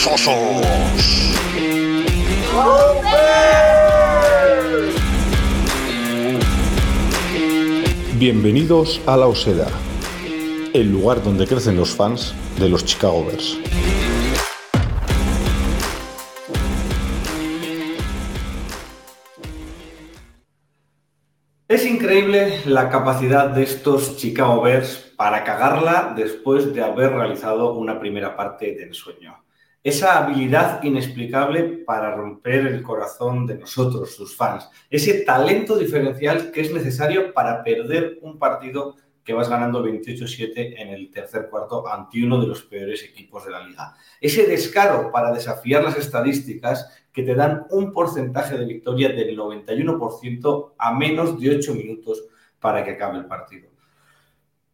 somos osos. Bienvenidos a La Osera, el lugar donde crecen los fans de los Chicago Bears. Es increíble la capacidad de estos Chicago Bears para cagarla después de haber realizado una primera parte del sueño. Esa habilidad inexplicable para romper el corazón de nosotros, sus fans. Ese talento diferencial que es necesario para perder un partido que vas ganando 28-7 en el tercer cuarto ante uno de los peores equipos de la liga. Ese descaro para desafiar las estadísticas que te dan un porcentaje de victoria del 91% a menos de 8 minutos para que acabe el partido.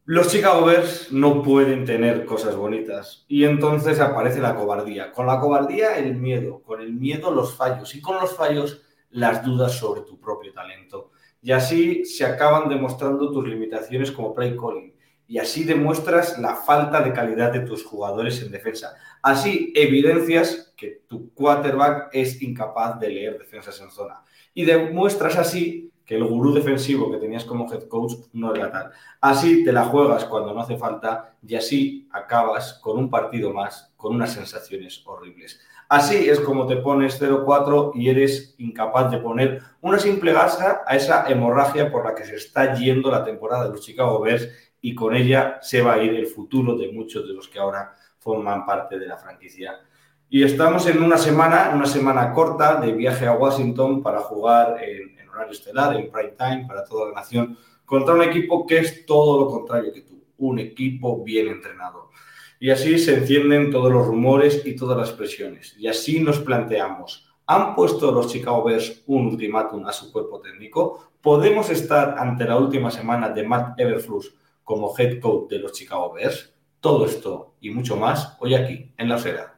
Los Chicago Bears no pueden tener cosas bonitas y entonces aparece la cobardía. Con la cobardía el miedo, con el miedo los fallos y con los fallos las dudas sobre tu propio talento. Y así se acaban demostrando tus limitaciones como play calling y así demuestras la falta de calidad de tus jugadores en defensa. Así evidencias que tu quarterback es incapaz de leer defensas en zona. Y demuestras así que el gurú defensivo que tenías como head coach no era tal. Así te la juegas cuando no hace falta y así acabas con un partido más, con unas sensaciones horribles. Así es como te pones 0-4 y eres incapaz de poner una simple gasa a esa hemorragia por la que se está yendo la temporada de los Chicago Bears y con ella se va a ir el futuro de muchos de los que ahora forman parte de la franquicia. Y estamos en una semana, una semana corta de viaje a Washington para jugar en horario estelar, en prime time, para toda la nación, contra un equipo que es todo lo contrario que tú, un equipo bien entrenado. Y así se encienden todos los rumores y todas las presiones. Y así nos planteamos, ¿han puesto los Chicago Bears un ultimátum a su cuerpo técnico? ¿Podemos estar ante la última semana de Matt Everflux como head coach de los Chicago Bears. Todo esto y mucho más hoy aquí, en La Osera.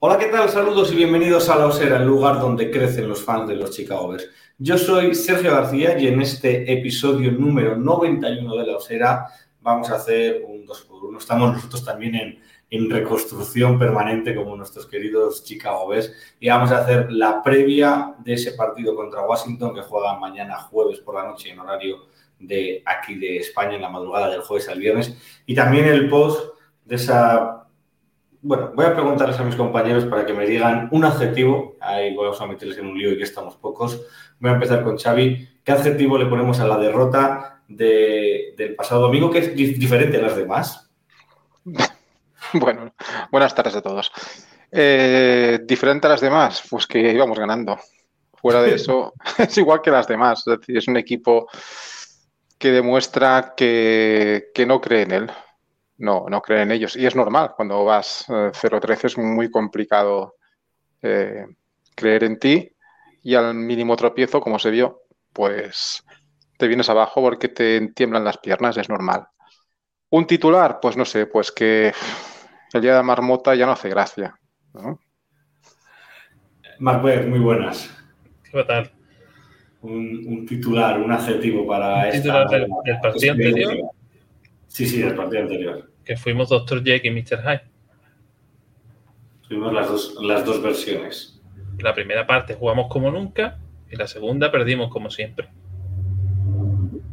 Hola, ¿qué tal? Saludos y bienvenidos a La Osera, el lugar donde crecen los fans de los Chicago Bears. Yo soy Sergio García y en este episodio número 91 de La Osera vamos a hacer un 2 por 1 Estamos nosotros también en, reconstrucción permanente como nuestros queridos Chicago Bears y vamos a hacer la previa de ese partido contra Washington que juega mañana jueves por la noche en horario de aquí de España en la madrugada del jueves al viernes y también el post de esa bueno, voy a preguntarles a mis compañeros para que me digan un adjetivo, ahí vamos a meterles en un lío y que estamos pocos. Voy a empezar con Xavi. ¿Qué adjetivo le ponemos a la derrota de, del pasado domingo que es diferente a las demás? Bueno, buenas tardes a todos. Eh, diferente a las demás, pues que íbamos ganando. Fuera de eso, es igual que las demás. Es decir, es un equipo que demuestra que, que no cree en él. No, no cree en ellos. Y es normal, cuando vas eh, 0-13 es muy complicado eh, creer en ti y al mínimo tropiezo, como se vio, pues te vienes abajo porque te tiemblan las piernas, es normal. Un titular, pues no sé, pues que el día de la marmota ya no hace gracia. ¿no? Macbeth, muy buenas. ¿Qué tal? Un, un titular, un adjetivo para ¿Un esta- titular del- del partido anterior? Sí, sí, del partido anterior. Que fuimos Dr. Jake y Mr. Hyde. Tuvimos las dos, las dos versiones. La primera parte jugamos como nunca y la segunda perdimos como siempre.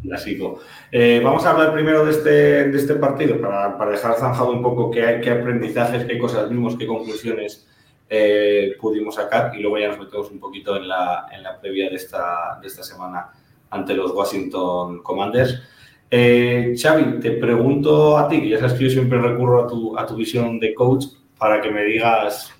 La sigo. Eh, vamos a hablar primero de este, de este partido para, para dejar zanjado un poco qué, qué aprendizajes, qué cosas vimos, qué conclusiones eh, pudimos sacar y luego ya nos metemos un poquito en la, en la previa de esta, de esta semana ante los Washington Commanders. Eh, Xavi, te pregunto a ti, que ya sabes que yo siempre recurro a tu, visión de coach para que me digas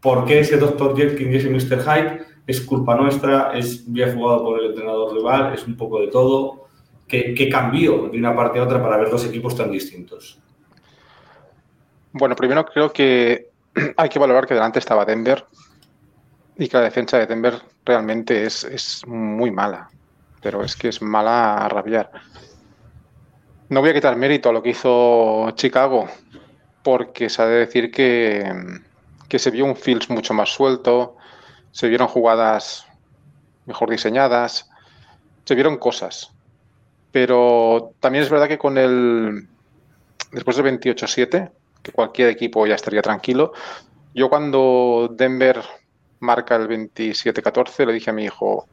por qué ese Dr. Jekyll y ese Mr. Hyde es culpa nuestra, es bien jugado por el entrenador rival, es un poco de todo. ¿Qué, qué cambió de una parte a otra para ver dos equipos tan distintos? Bueno, primero creo que hay que valorar que delante estaba Denver y que la defensa de Denver realmente es muy mala, pero es que es mala rabiar. No voy a quitar mérito a lo que hizo Chicago, porque se ha de decir que, que se vio un Fields mucho más suelto, se vieron jugadas mejor diseñadas, se vieron cosas. Pero también es verdad que con el, después del 28-7, que cualquier equipo ya estaría tranquilo, yo cuando Denver marca el 27-14 le dije a mi hijo,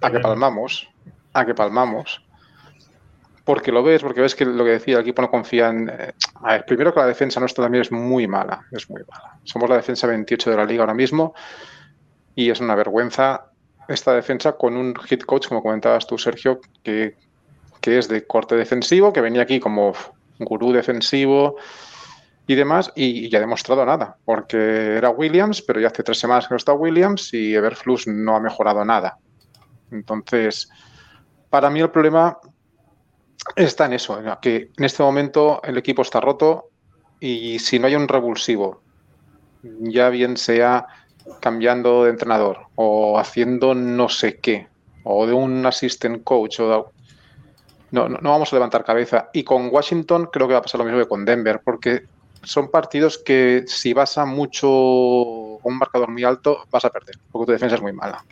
a que palmamos, a que palmamos. Porque lo ves, porque ves que lo que decía, el equipo no confía en... Eh, a ver, primero que la defensa nuestra también es muy mala, es muy mala. Somos la defensa 28 de la liga ahora mismo y es una vergüenza esta defensa con un hit coach, como comentabas tú, Sergio, que, que es de corte defensivo, que venía aquí como gurú defensivo y demás, y, ya ha demostrado nada, porque era Williams, pero ya hace tres semanas que no está Williams y Everflux no ha mejorado nada. Entonces, para mí el problema está en eso, que en este momento el equipo está roto y si no hay un revulsivo, ya bien sea cambiando de entrenador o haciendo no sé qué, o de un assistant coach, o no, no, vamos a levantar cabeza. Y con Washington creo que va a pasar lo mismo que con Denver, porque son partidos que si vas a mucho, un marcador muy alto, vas a perder, porque tu defensa es muy mala.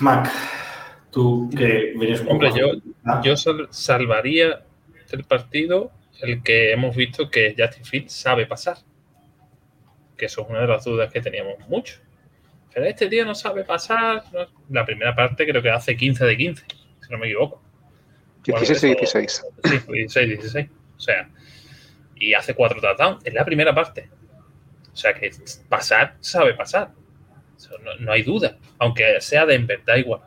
Mac, tú que vienes Hombre, yo, yo salvaría el partido el que hemos visto que Justin Fields sabe pasar. Que eso es una de las dudas que teníamos mucho. Pero este tío no sabe pasar. La primera parte creo que hace 15 de 15, si no me equivoco. 16 y 16. Sí, 16 16. O sea, y hace cuatro touchdowns. Es la primera parte. O sea que pasar sabe pasar. No, hay duda. Aunque sea Denver, da igual.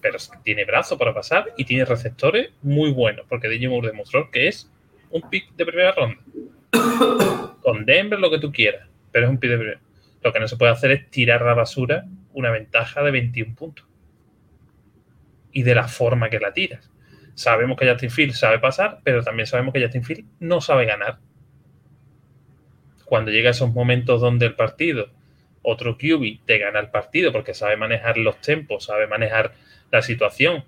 Pero tiene brazo para pasar y tiene receptores muy buenos. Porque DJ Moore demostró que es un pick de primera ronda. Con Denver lo que tú quieras, pero es un pick de primera. Lo que no se puede hacer es tirar a la basura una ventaja de 21 puntos. Y de la forma que la tiras. Sabemos que Justin Field sabe pasar, pero también sabemos que Justin Field no sabe ganar. Cuando llega esos momentos donde el partido, otro QB te gana el partido porque sabe manejar los tempos, sabe manejar la situación,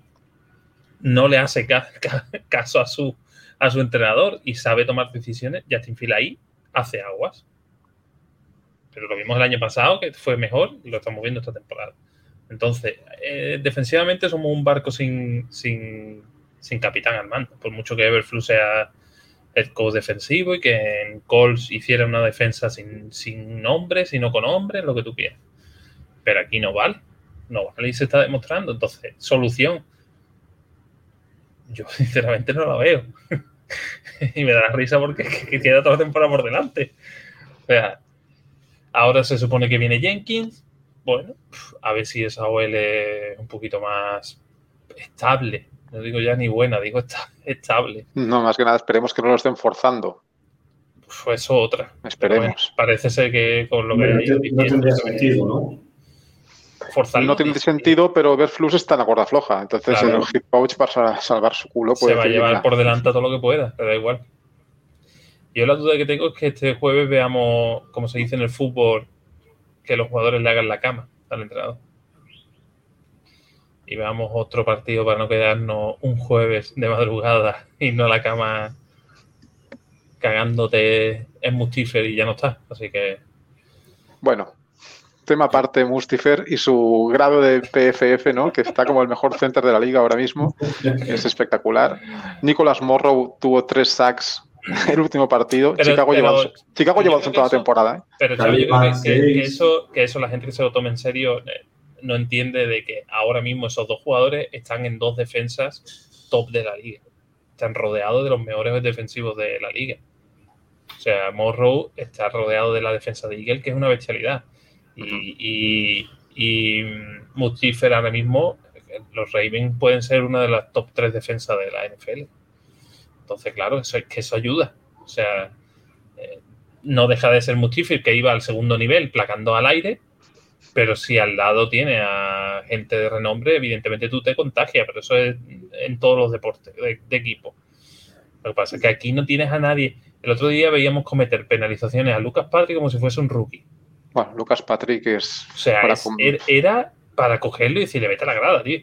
no le hace caso a su, a su entrenador y sabe tomar decisiones, Justin Field ahí hace aguas. Pero lo vimos el año pasado, que fue mejor, y lo estamos viendo esta temporada. Entonces, eh, defensivamente somos un barco sin, sin, sin capitán al mando. Por mucho que Everflux sea el coach defensivo y que en Colts hiciera una defensa sin, sin nombre, sino con hombre, lo que tú quieras. Pero aquí no vale. No vale y se está demostrando. Entonces, solución. Yo sinceramente no la veo. y me da risa porque queda toda la temporada por delante. O sea, ahora se supone que viene Jenkins. Bueno, a ver si esa OL es un poquito más estable. No digo ya ni buena, digo estable. No, más que nada esperemos que no lo estén forzando. Pues eso otra. Esperemos. parece ser que con lo que hay. No tendría sentido, ¿no? no tiene sentido, pero Verflux está en la cuerda floja. Entonces el hit coach para salvar su culo puede Se va a llevar por delante todo lo que pueda, pero da igual. Yo la duda que tengo es que este jueves veamos, como se dice en el fútbol, que los jugadores le hagan la cama al entrenador. Y veamos otro partido para no quedarnos un jueves de madrugada y no la cama cagándote en Mustifer y ya no está. Así que. Bueno, tema aparte Mustifer y su grado de PFF, ¿no? Que está como el mejor center de la liga ahora mismo. Es espectacular. Nicolas Morrow tuvo tres sacks el último partido. Chicago lleva, Chicago lleva toda la temporada. ¿eh? Pero yo creo que, eso, que eso la gente que se lo tome en serio eh, no entiende de que ahora mismo esos dos jugadores están en dos defensas top de la liga. Están rodeados de los mejores defensivos de la liga. O sea, Morrow está rodeado de la defensa de Eagle, que es una bestialidad. Y, y, ahora mismo, los Ravens pueden ser una de las top tres defensas de la NFL. Entonces, claro, eso es que eso ayuda. O sea, eh, no deja de ser Mustifer que iba al segundo nivel placando al aire, pero si al lado tiene a gente de renombre, evidentemente tú te contagias, pero eso es en todos los deportes de, de equipo. Lo que pasa es que aquí no tienes a nadie. El otro día veíamos cometer penalizaciones a Lucas Patrick como si fuese un rookie. Bueno, Lucas Patrick es. O sea, er, era para cogerlo y decirle, vete a la grada, tío.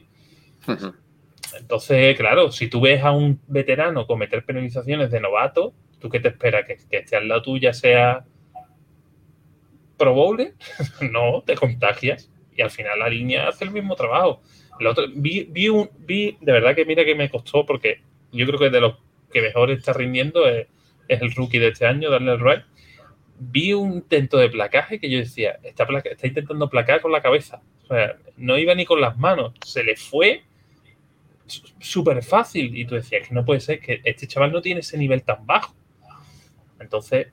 Entonces, claro, si tú ves a un veterano cometer penalizaciones de novato, ¿tú qué te esperas? Que, que esté al lado tuya sea Pro no, te contagias. Y al final la línea hace el mismo trabajo. El otro, vi, vi, un, vi, de verdad que mira que me costó, porque yo creo que de los que mejor está rindiendo es, es el rookie de este año, Daniel Wright. Vi un intento de placaje que yo decía, está, placa, está intentando placar con la cabeza. O sea, no iba ni con las manos, se le fue súper fácil. Y tú decías que no puede ser, que este chaval no tiene ese nivel tan bajo. Entonces,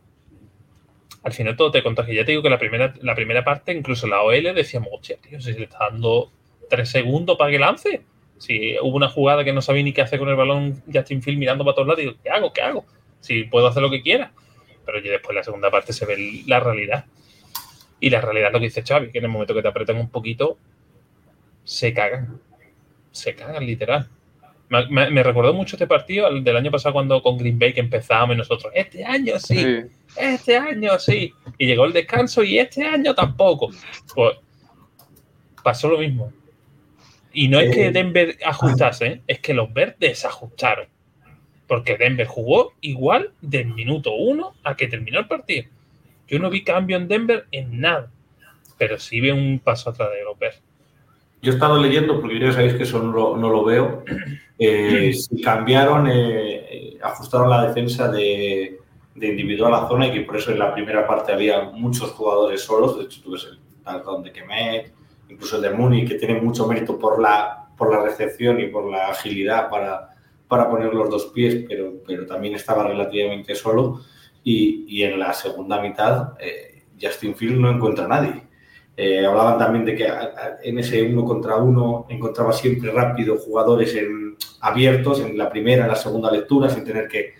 al final todo te contagia. Ya te digo que la primera, la primera parte, incluso la OL, decíamos, hostia, tío, si le está dando tres segundos para que lance. Si hubo una jugada que no sabía ni qué hacer con el balón, Justin Field mirando para todos lados, digo, ¿qué hago? ¿Qué hago? Si puedo hacer lo que quiera. Pero ya después la segunda parte se ve la realidad. Y la realidad lo que dice Xavi, que en el momento que te apretan un poquito, se cagan. Se cagan, literal. Me, recordó mucho este partido del año pasado cuando con Green Bay que empezábamos y nosotros, este año sí, Sí. este año sí. Y llegó el descanso y este año tampoco. Pues pasó lo mismo. Y no es que Eh. Denver ajustase, ¿eh? es que los Bears desajustaron. Porque Denver jugó igual del minuto uno a que terminó el partido. Yo no vi cambio en Denver en nada. Pero sí vi un paso atrás de los Bears. Yo he estado leyendo, porque ya sabéis que eso no lo, no lo veo, eh, cambiaron, eh, eh, ajustaron la defensa de, de individual a zona y que por eso en la primera parte había muchos jugadores solos. De hecho, tú ves el touchdown de Kemet, incluso el de Mooney, que tiene mucho mérito por la, por la recepción y por la agilidad para, para poner los dos pies, pero, pero también estaba relativamente solo. Y, y en la segunda mitad, eh, Justin Field no encuentra a nadie. Eh, hablaban también de que en ese uno contra uno encontraba siempre rápido jugadores en- abiertos en la primera, en la segunda lectura, sin tener que,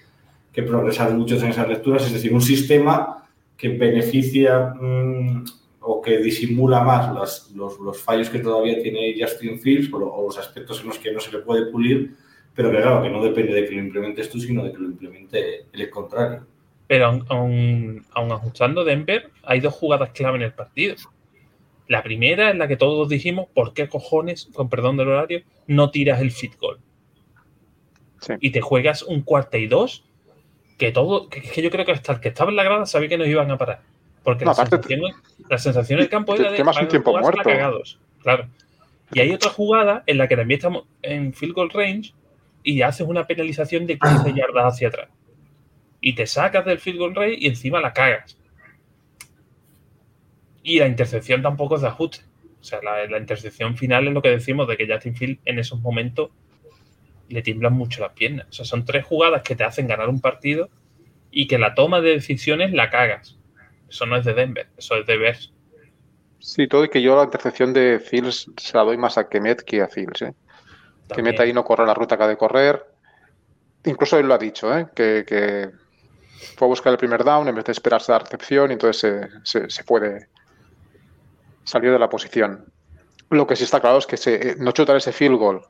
que progresar muchos en esas lecturas. Es decir, un sistema que beneficia mm, o que disimula más los, los- los fallos que todavía tiene Justin Fields o, o los aspectos en los que no se le puede pulir, pero que claro, que no depende de que lo implementes tú, sino de que lo implemente el contrario. Pero aun, aun- aun ajustando Denver, hay dos jugadas clave en el partido. La primera es la que todos dijimos, ¿por qué cojones, con perdón del horario, no tiras el fit goal? Sí. Y te juegas un cuarto y dos, que todo, que, que yo creo que hasta el que estaba en la grada sabía que nos iban a parar. Porque No, la, sensación, la sensación del campo te era de un tiempo muerto. cagados. Claro. Y hay otra jugada en la que también estamos en field goal range y haces una penalización de 15 yardas hacia atrás. Y te sacas del field goal range y encima la cagas. Y la intercepción tampoco es de ajuste. O sea, la, la intercepción final es lo que decimos de que Justin Field en esos momentos le tiemblan mucho las piernas. O sea, son tres jugadas que te hacen ganar un partido y que la toma de decisiones la cagas. Eso no es de Denver, eso es de Bears. Sí, todo y que yo la intercepción de Fields se la doy más a Kemet que a Fields. ¿eh? Kemet ahí no corre la ruta que ha de correr. Incluso él lo ha dicho, ¿eh? que, que fue a buscar el primer down en vez de esperarse la recepción y entonces se, se, se puede salir de la posición. Lo que sí está claro es que se, eh, no chutar ese field goal.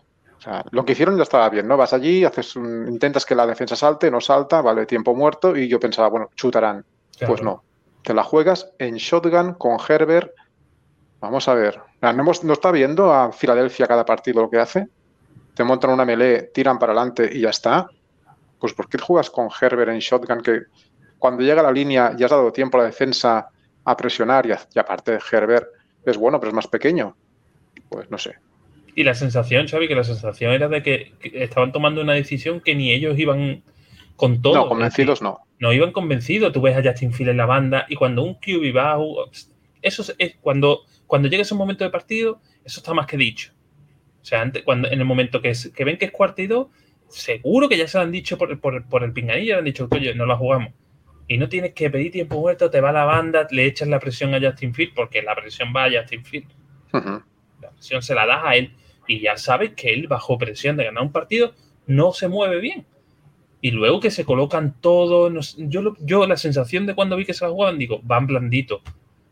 O sea, lo que hicieron ya estaba bien, ¿no? Vas allí, haces un- intentas que la defensa salte, no salta, vale, tiempo muerto y yo pensaba, bueno, chutarán. Pues no. Te la juegas en shotgun con Herbert. Vamos a ver. ¿No, hemos- no está viendo a Filadelfia cada partido lo que hace? Te montan una melee, tiran para adelante y ya está. Pues ¿por qué juegas con Herbert en shotgun que cuando llega a la línea ya has dado tiempo a la defensa a presionar y, a- y aparte Herbert es bueno, pero es más pequeño? Pues no sé. Y la sensación, Xavi, que la sensación era de que, que estaban tomando una decisión que ni ellos iban con todo. no, convencidos no. no iban convencidos. Tú ves a Justin Field en la banda y cuando un QB va eso es, cuando, cuando llega ese momento de partido, eso está más que dicho. O sea, antes, cuando, en el momento que, es- que ven que es cuarto y dos, seguro que ya se lo han dicho por, por, por el pinganillo, le han dicho, oye, no la jugamos. Y no tienes que pedir tiempo muerto, te va la banda, le echas la presión a Justin Field, porque la presión va a Justin Field. La presión se la das a él y ya sabes que él, bajo presión de ganar un partido, no se mueve bien. Y luego que se colocan todos. no sé, yo, yo la sensación de cuando vi que se la jugaban, digo, van blanditos.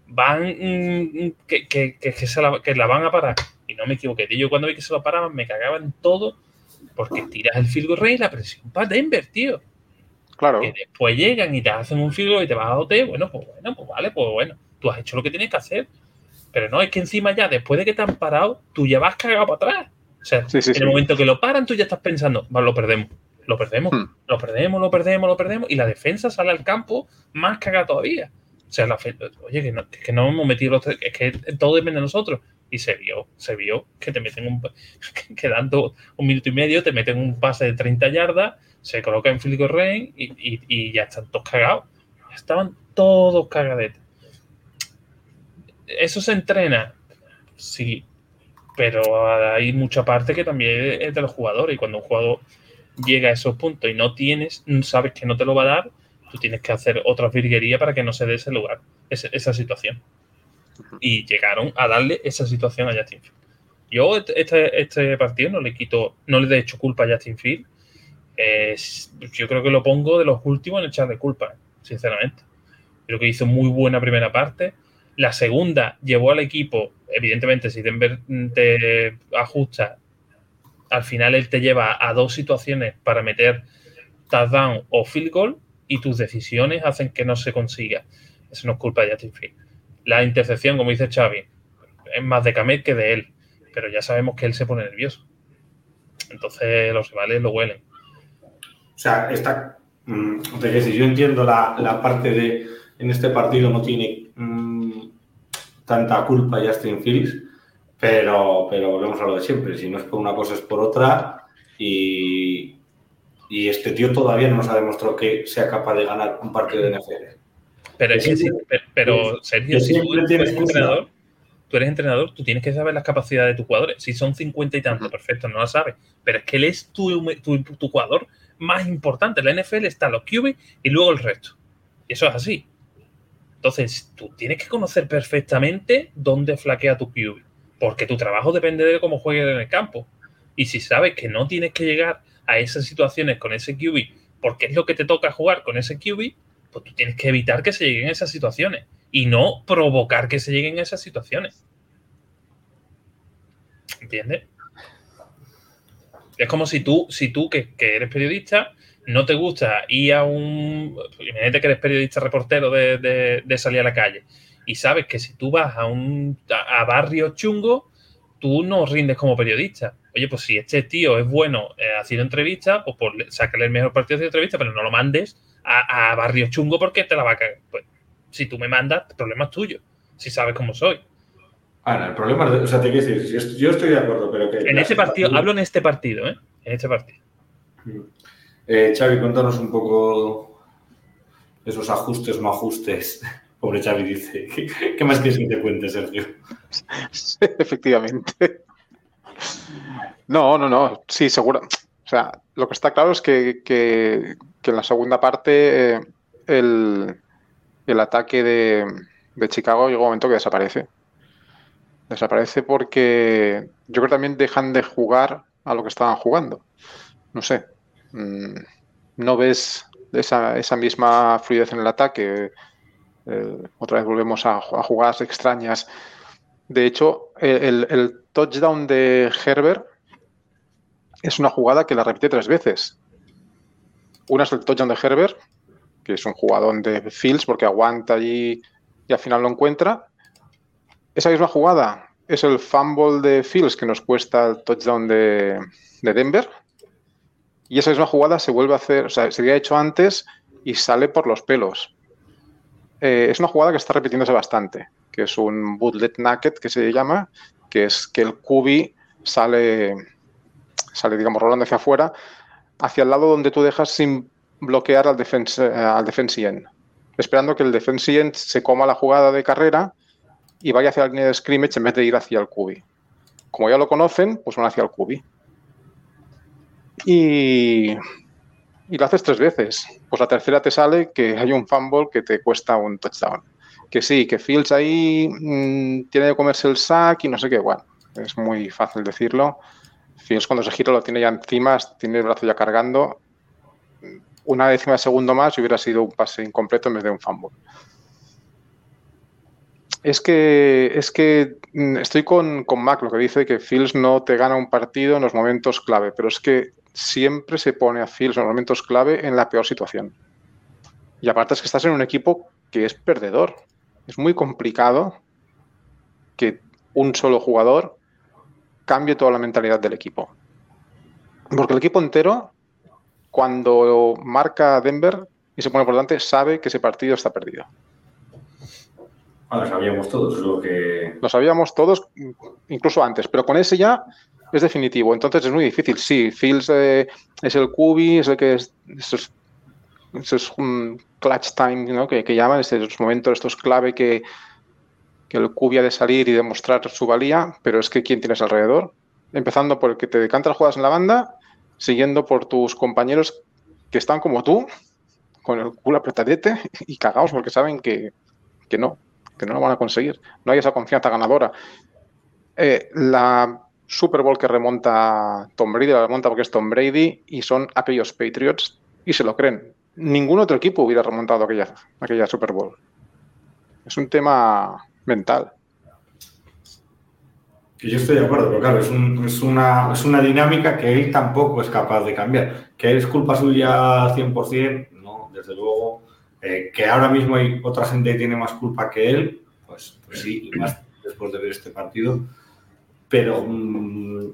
Van mm, que, que, que, que se la, que la van a parar. Y no me equivoqué. Yo cuando vi que se la paraban, me cagaban todo porque tiras el field goal rey y la presión para Denver, tío. Claro. Que después llegan y te hacen un field goal y te vas a OT. Bueno, pues bueno, pues vale, pues bueno. Tú has hecho lo que tienes que hacer. Pero no, es que encima ya, después de que te han parado, tú ya vas cagado para atrás. O sea, Sí, sí, en sí. el momento que lo paran, tú ya estás pensando, vale, lo perdemos, lo perdemos, Hmm. lo perdemos, lo perdemos, lo perdemos. Y la defensa sale al campo más cagada todavía. O sea, la oye, que no, que no hemos metido los tres, es que todo depende de nosotros. Y se vio, se vio que te meten un, quedando un minuto y medio, te meten un pase de 30 yardas, se coloca en Phil Rain y, y, y, ya están todos cagados. Estaban todos cagadetes. ¿Eso se entrena? Sí, pero hay mucha parte que también es de los jugadores y cuando un jugador llega a esos puntos y no tienes, sabes que no te lo va a dar, tú tienes que hacer otra virguería para que no se dé ese lugar, esa situación. Y llegaron a darle esa situación a Justin Field. Yo este, este partido no le quito, no le he hecho culpa a Justin Field. yo creo que lo pongo de los últimos en echarle culpa, sinceramente. Creo que hizo muy buena primera parte. La segunda llevó al equipo, evidentemente, si Denver te ajusta, al final él te lleva a dos situaciones para meter touchdown o field goal y tus decisiones hacen que no se consiga. Eso no es culpa de Justin Field. La intercepción, como dice Xavi, es más de Kamet que de él, pero ya sabemos que él se pone nervioso. Entonces los rivales lo huelen. O sea, esta, mm, si yo entiendo la, la, parte de en este partido no tiene mmm, tanta culpa Justin Fields, pero, pero volvemos a lo de siempre. Si no es por una cosa es por otra y, y este tío todavía no nos ha demostrado que sea capaz de ganar un partido de NFL. Pero, es que sí, pero, Sergio, si tú eres entrenador, tú eres entrenador, tú tienes que saber las capacidades de tus jugadores. Si son 50 y tanto, perfecto, no lo sabes. Pero es que él es tu, tu, tu jugador más importante. En la NFL está los QB y luego el resto. Y eso es así. Entonces, tú tienes que conocer perfectamente dónde flaquea tu QB. Porque tu trabajo depende de cómo juegues en el campo. Y si sabes que no tienes que llegar a esas situaciones con ese QB, porque es lo que te toca jugar con ese QB, pues tú tienes que evitar que se lleguen a esas situaciones y no provocar que se lleguen a esas situaciones. ¿Entiendes? Es como si tú, si tú que, eres periodista, no te gusta ir a un. Imagínate que eres periodista reportero de, salir a la calle y sabes que si tú vas a un a barrio chungo, tú no rindes como periodista oye, pues si este tío es bueno eh, haciendo entrevistas, pues por sacarle el mejor partido de entrevista, pero no lo mandes a, Barrio Chungo porque te la va a caer. Pues si tú me mandas, el problema es tuyo, si sabes cómo soy. Ana, el problema es, o sea, te quiero decir, yo estoy de acuerdo, pero que... En ese partido, hablo en este partido, ¿eh? En este partido. Eh, Xavi, cuéntanos un poco esos ajustes, no ajustes. Pobre Xavi dice, ¿qué, más quieres que te cuente, Sergio? Efectivamente. No, no, no, sí, seguro. O sea, lo que está claro es que, en la segunda parte eh, el, ataque de, Chicago llegó un momento que desaparece. Desaparece porque yo creo que también dejan de jugar a lo que estaban jugando. No sé. Mm, no ves esa, misma fluidez en el ataque. Eh, otra vez volvemos a, jugadas extrañas. De hecho, el, el, touchdown de Herbert es una jugada que la repite tres veces. Una es el touchdown de Herbert, que es un jugador de Fields porque aguanta allí y al final lo encuentra. Esa misma jugada es el fumble de Fields que nos cuesta el touchdown de, Denver. Y esa misma jugada se vuelve a hacer, o sea, se había hecho antes y sale por los pelos. Eh, es una jugada que está repitiéndose bastante, que es un bootlet naked que se llama, que es que el cubi sale sale, digamos, rolando hacia afuera, hacia el lado donde tú dejas sin bloquear al defense, eh, al defense end, esperando que el defense end se coma la jugada de carrera y vaya hacia la línea de scrimmage en vez de ir hacia el cubi. Como ya lo conocen, pues van hacia el cubi. Y, lo haces tres veces. Pues la tercera te sale que hay un fumble que te cuesta un touchdown. Que sí, que Fields ahí mm, tiene que comerse el sack y no sé qué. Bueno, es muy fácil decirlo. Fields cuando se gira lo tiene ya encima, tiene el brazo ya cargando. Una décima de segundo más y hubiera sido un pase incompleto en vez de un fumble. Es que, es que mm, estoy con, con Mac, lo que dice que Fields no te gana un partido en los momentos clave, pero es que siempre se pone a Fields en los momentos clave en la peor situación. Y aparte es que estás en un equipo que es perdedor. Es muy complicado que un solo jugador cambie toda la mentalidad del equipo. Porque el equipo entero, cuando marca Denver y se pone por delante, sabe que ese partido está perdido. Ah, lo sabíamos todos, lo que. Lo sabíamos todos, incluso antes, pero con ese ya es definitivo. Entonces es muy difícil. Sí, Fields eh, es el cubi, es el que es. Esos, esos um, clutch time, ¿no? Que, que llaman, estos momentos, estos clave que, que el cubi ha de salir y demostrar su valía, pero es que ¿quién tienes alrededor? Empezando por el que te decanta las jugadas en la banda, siguiendo por tus compañeros que están como tú, con el culo apretadete y cagados porque saben que, que no, que no lo van a conseguir. No hay esa confianza ganadora. Eh, la Super Bowl que remonta Tom Brady, la remonta porque es Tom Brady y son aquellos Patriots y se lo creen. Ningún otro equipo hubiera remontado aquella, Super Bowl. Es un tema mental. Yo estoy de acuerdo, pero claro, es una, es una dinámica que él tampoco es capaz de cambiar. Que es culpa suya 100%, no, desde luego. Eh, que ahora mismo hay otra gente que tiene más culpa que él, pues, pues sí, y más después de ver este partido. Pero mm,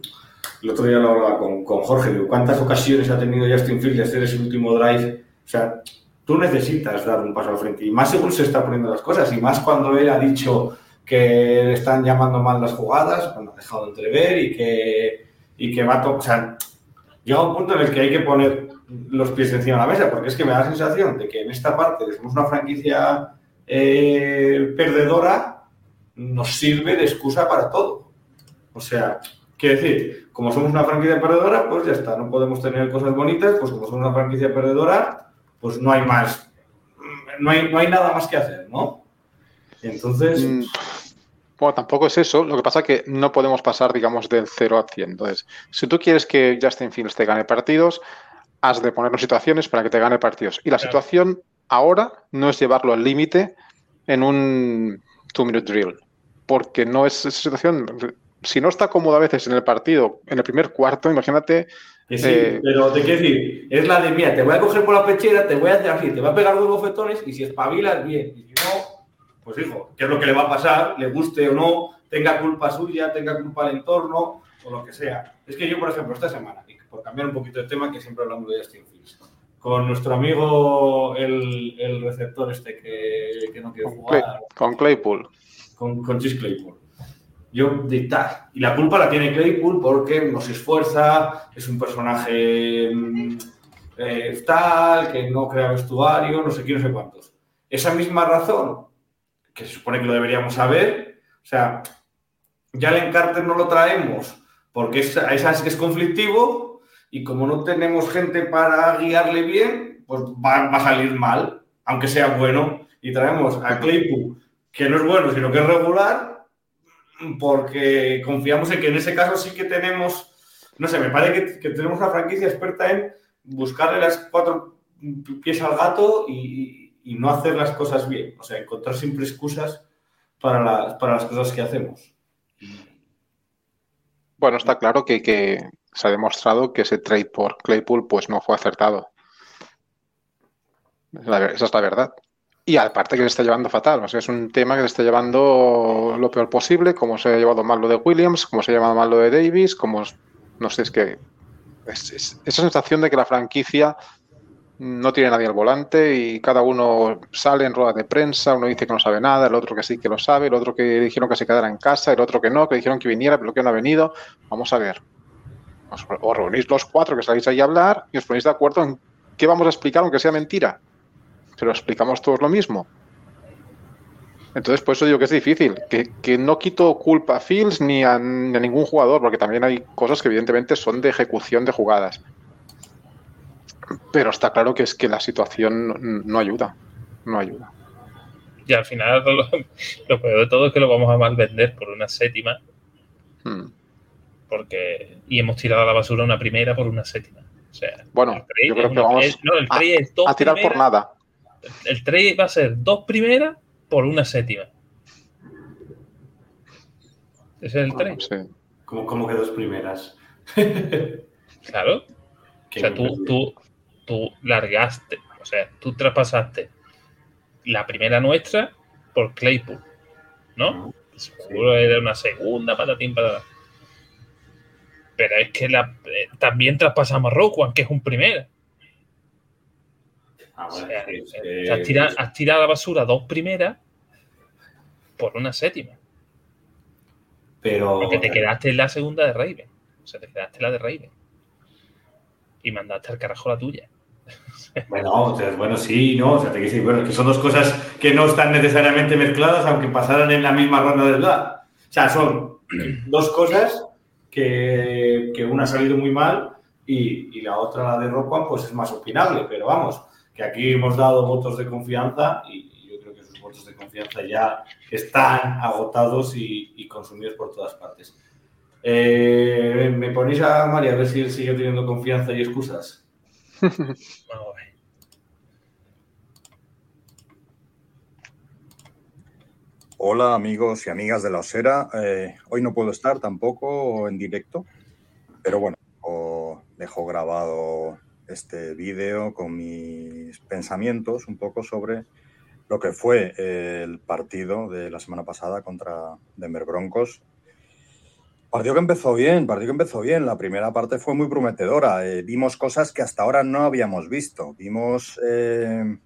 el otro día lo hablaba con, con Jorge, digo, ¿cuántas ocasiones ha tenido Justin Fields de hacer ese último drive? O sea, tú necesitas dar un paso al frente, y más según se está poniendo las cosas, y más cuando él ha dicho que le están llamando mal las jugadas, bueno, ha dejado de entrever y que, y que va a. O sea, llega un punto en el que hay que poner los pies encima de la mesa, porque es que me da la sensación de que en esta parte somos una franquicia eh, perdedora, nos sirve de excusa para todo. O sea, quiero decir, como somos una franquicia perdedora, pues ya está, no podemos tener cosas bonitas, pues como somos una franquicia perdedora, pues no hay más, no hay, no hay nada más que hacer, ¿no? Entonces, Mm, Bueno, tampoco es eso. Lo que pasa es que no podemos pasar, digamos, del 0 a 100. Entonces, si tú quieres que Justin Fields te gane partidos, has de ponerlo en situaciones para que te gane partidos. Y la Claro. situación ahora no es llevarlo al límite en un two-minute drill. Porque no es esa situación. Si no está cómodo a veces en el partido, en el primer cuarto, imagínate. Que sí, Eh, pero te quiero decir, es la de, mira, te voy a coger por la pechera, te voy a hacer así, te voy a pegar dos bofetones y si espabilas, bien. Y si no, pues hijo, ¿qué es lo que le va a pasar? Le guste o no, tenga culpa suya, tenga culpa del entorno o lo que sea. Es que yo, por ejemplo, esta semana, por cambiar un poquito de tema, que siempre hablamos de Justin Fields, con nuestro amigo el, el receptor este que, que no quiere jugar, con Claypool. con, con Chis Claypool. Yo dictar. Y la culpa la tiene Claypool porque no se esfuerza, es un personaje mm, eh, tal, que no crea vestuario, no sé qué, no sé cuántos. Esa misma razón, que se supone que lo deberíamos saber, o sea, ya el encarte no lo traemos porque es, es, es conflictivo y como no tenemos gente para guiarle bien, pues va, va a salir mal, aunque sea bueno. Y traemos a Claypool, que no es bueno, sino que es regular, porque confiamos en que en ese caso sí que tenemos, no sé, me parece que, tenemos una franquicia experta en buscarle las cuatro pies al gato y, no hacer las cosas bien. O sea, encontrar siempre excusas para las, para las cosas que hacemos. Bueno, está claro que, que se ha demostrado que ese trade por Claypool pues no fue acertado. La esa es la verdad. Y aparte que se está llevando fatal. O sea, es un tema que se está llevando lo peor posible, como se ha llevado mal lo de Williams, como se ha llevado mal lo de Davis, como no sé, es que es- es- esa sensación de que la franquicia no tiene nadie al volante y cada uno sale en rueda de prensa, uno dice que no sabe nada, el otro que sí que lo sabe, el otro que dijeron que se quedara en casa, el otro que no, que dijeron que viniera, pero que no ha venido. Vamos a ver. Os reunís los cuatro que salís ahí a hablar y os ponéis de acuerdo en qué vamos a explicar, aunque sea mentira. Pero explicamos todos lo mismo. Entonces, por eso digo que es difícil. Que, que no quito culpa a Fields ni a, ni a ningún jugador, porque también hay cosas que evidentemente son de ejecución de jugadas. Pero está claro que es que la situación no, no ayuda. No ayuda. Y al final lo, lo peor de todo es que lo vamos a mal vender por una séptima. Hmm. Porque, y hemos tirado a la basura una primera por una séptima. O sea, Bueno, yo creo que vamos es- no, el trade es A tirar por nada. El trade va a ser dos primeras por una séptima. Ese es el trade. Sí. Como, como que dos primeras. Claro. O Que sea, tú, tú, tú largaste, o sea, tú traspasaste la primera nuestra por Claypool, ¿no? Seguro era una segunda, patatín, patatán. Pero es que la, eh, también traspasamos a Roquan, que es un primera. Ah, O sea, sí, has, tirado, has tirado a la basura dos primeras por una séptima. Pero. Porque te quedaste en la segunda de Raven. O sea, te quedaste en la de Raven. Y mandaste al carajo la tuya. Bueno, o sea, bueno, sí, no, o sea, te decir, bueno, que son dos cosas que no están necesariamente mezcladas, aunque pasaran en la misma ronda del DA. O sea, son dos cosas que, que una ha salido muy mal y, y la otra, la de Rockwan, pues es más opinable, pero vamos, que aquí hemos dado votos de confianza y, yo creo que esos votos de confianza ya están agotados y, consumidos por todas partes. Eh, ¿Me ponéis a María a ver si él sigue teniendo confianza y excusas? Hola amigos y amigas de la Osera. Eh, hoy no puedo estar tampoco en directo, pero bueno, dejo grabado este vídeo con mis pensamientos un poco sobre lo que fue el partido de la semana pasada contra Denver Broncos. Partido que empezó bien, partido que empezó bien. La primera parte fue muy prometedora. Eh, vimos cosas que hasta ahora no habíamos visto. Vimos eh,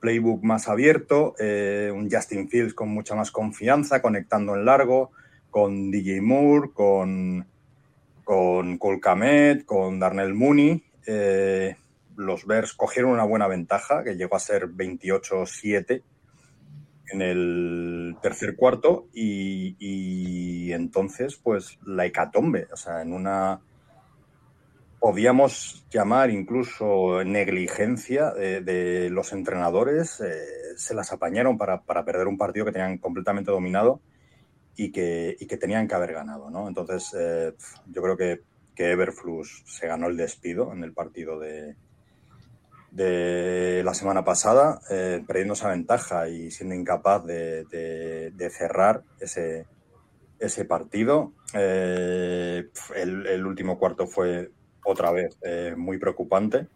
playbook más abierto, eh, un Justin Fields con mucha más confianza, conectando en largo, con DJ Moore, con, con Cole Kmet, con Darnell Mooney. Eh, los Bears cogieron una buena ventaja, que llegó a ser 28-7 en el tercer cuarto y, entonces pues la hecatombe, o sea, en una podíamos llamar incluso negligencia de, de los entrenadores, eh, se las apañaron para, para, perder un partido que tenían completamente dominado y que, y que tenían que haber ganado. ¿no? Entonces, eh, yo creo que, que, Everflux se ganó el despido en el partido de, la semana pasada, eh, perdiendo esa ventaja y siendo incapaz de, cerrar ese, partido. Eh, el, último cuarto fue otra vez eh, muy preocupante.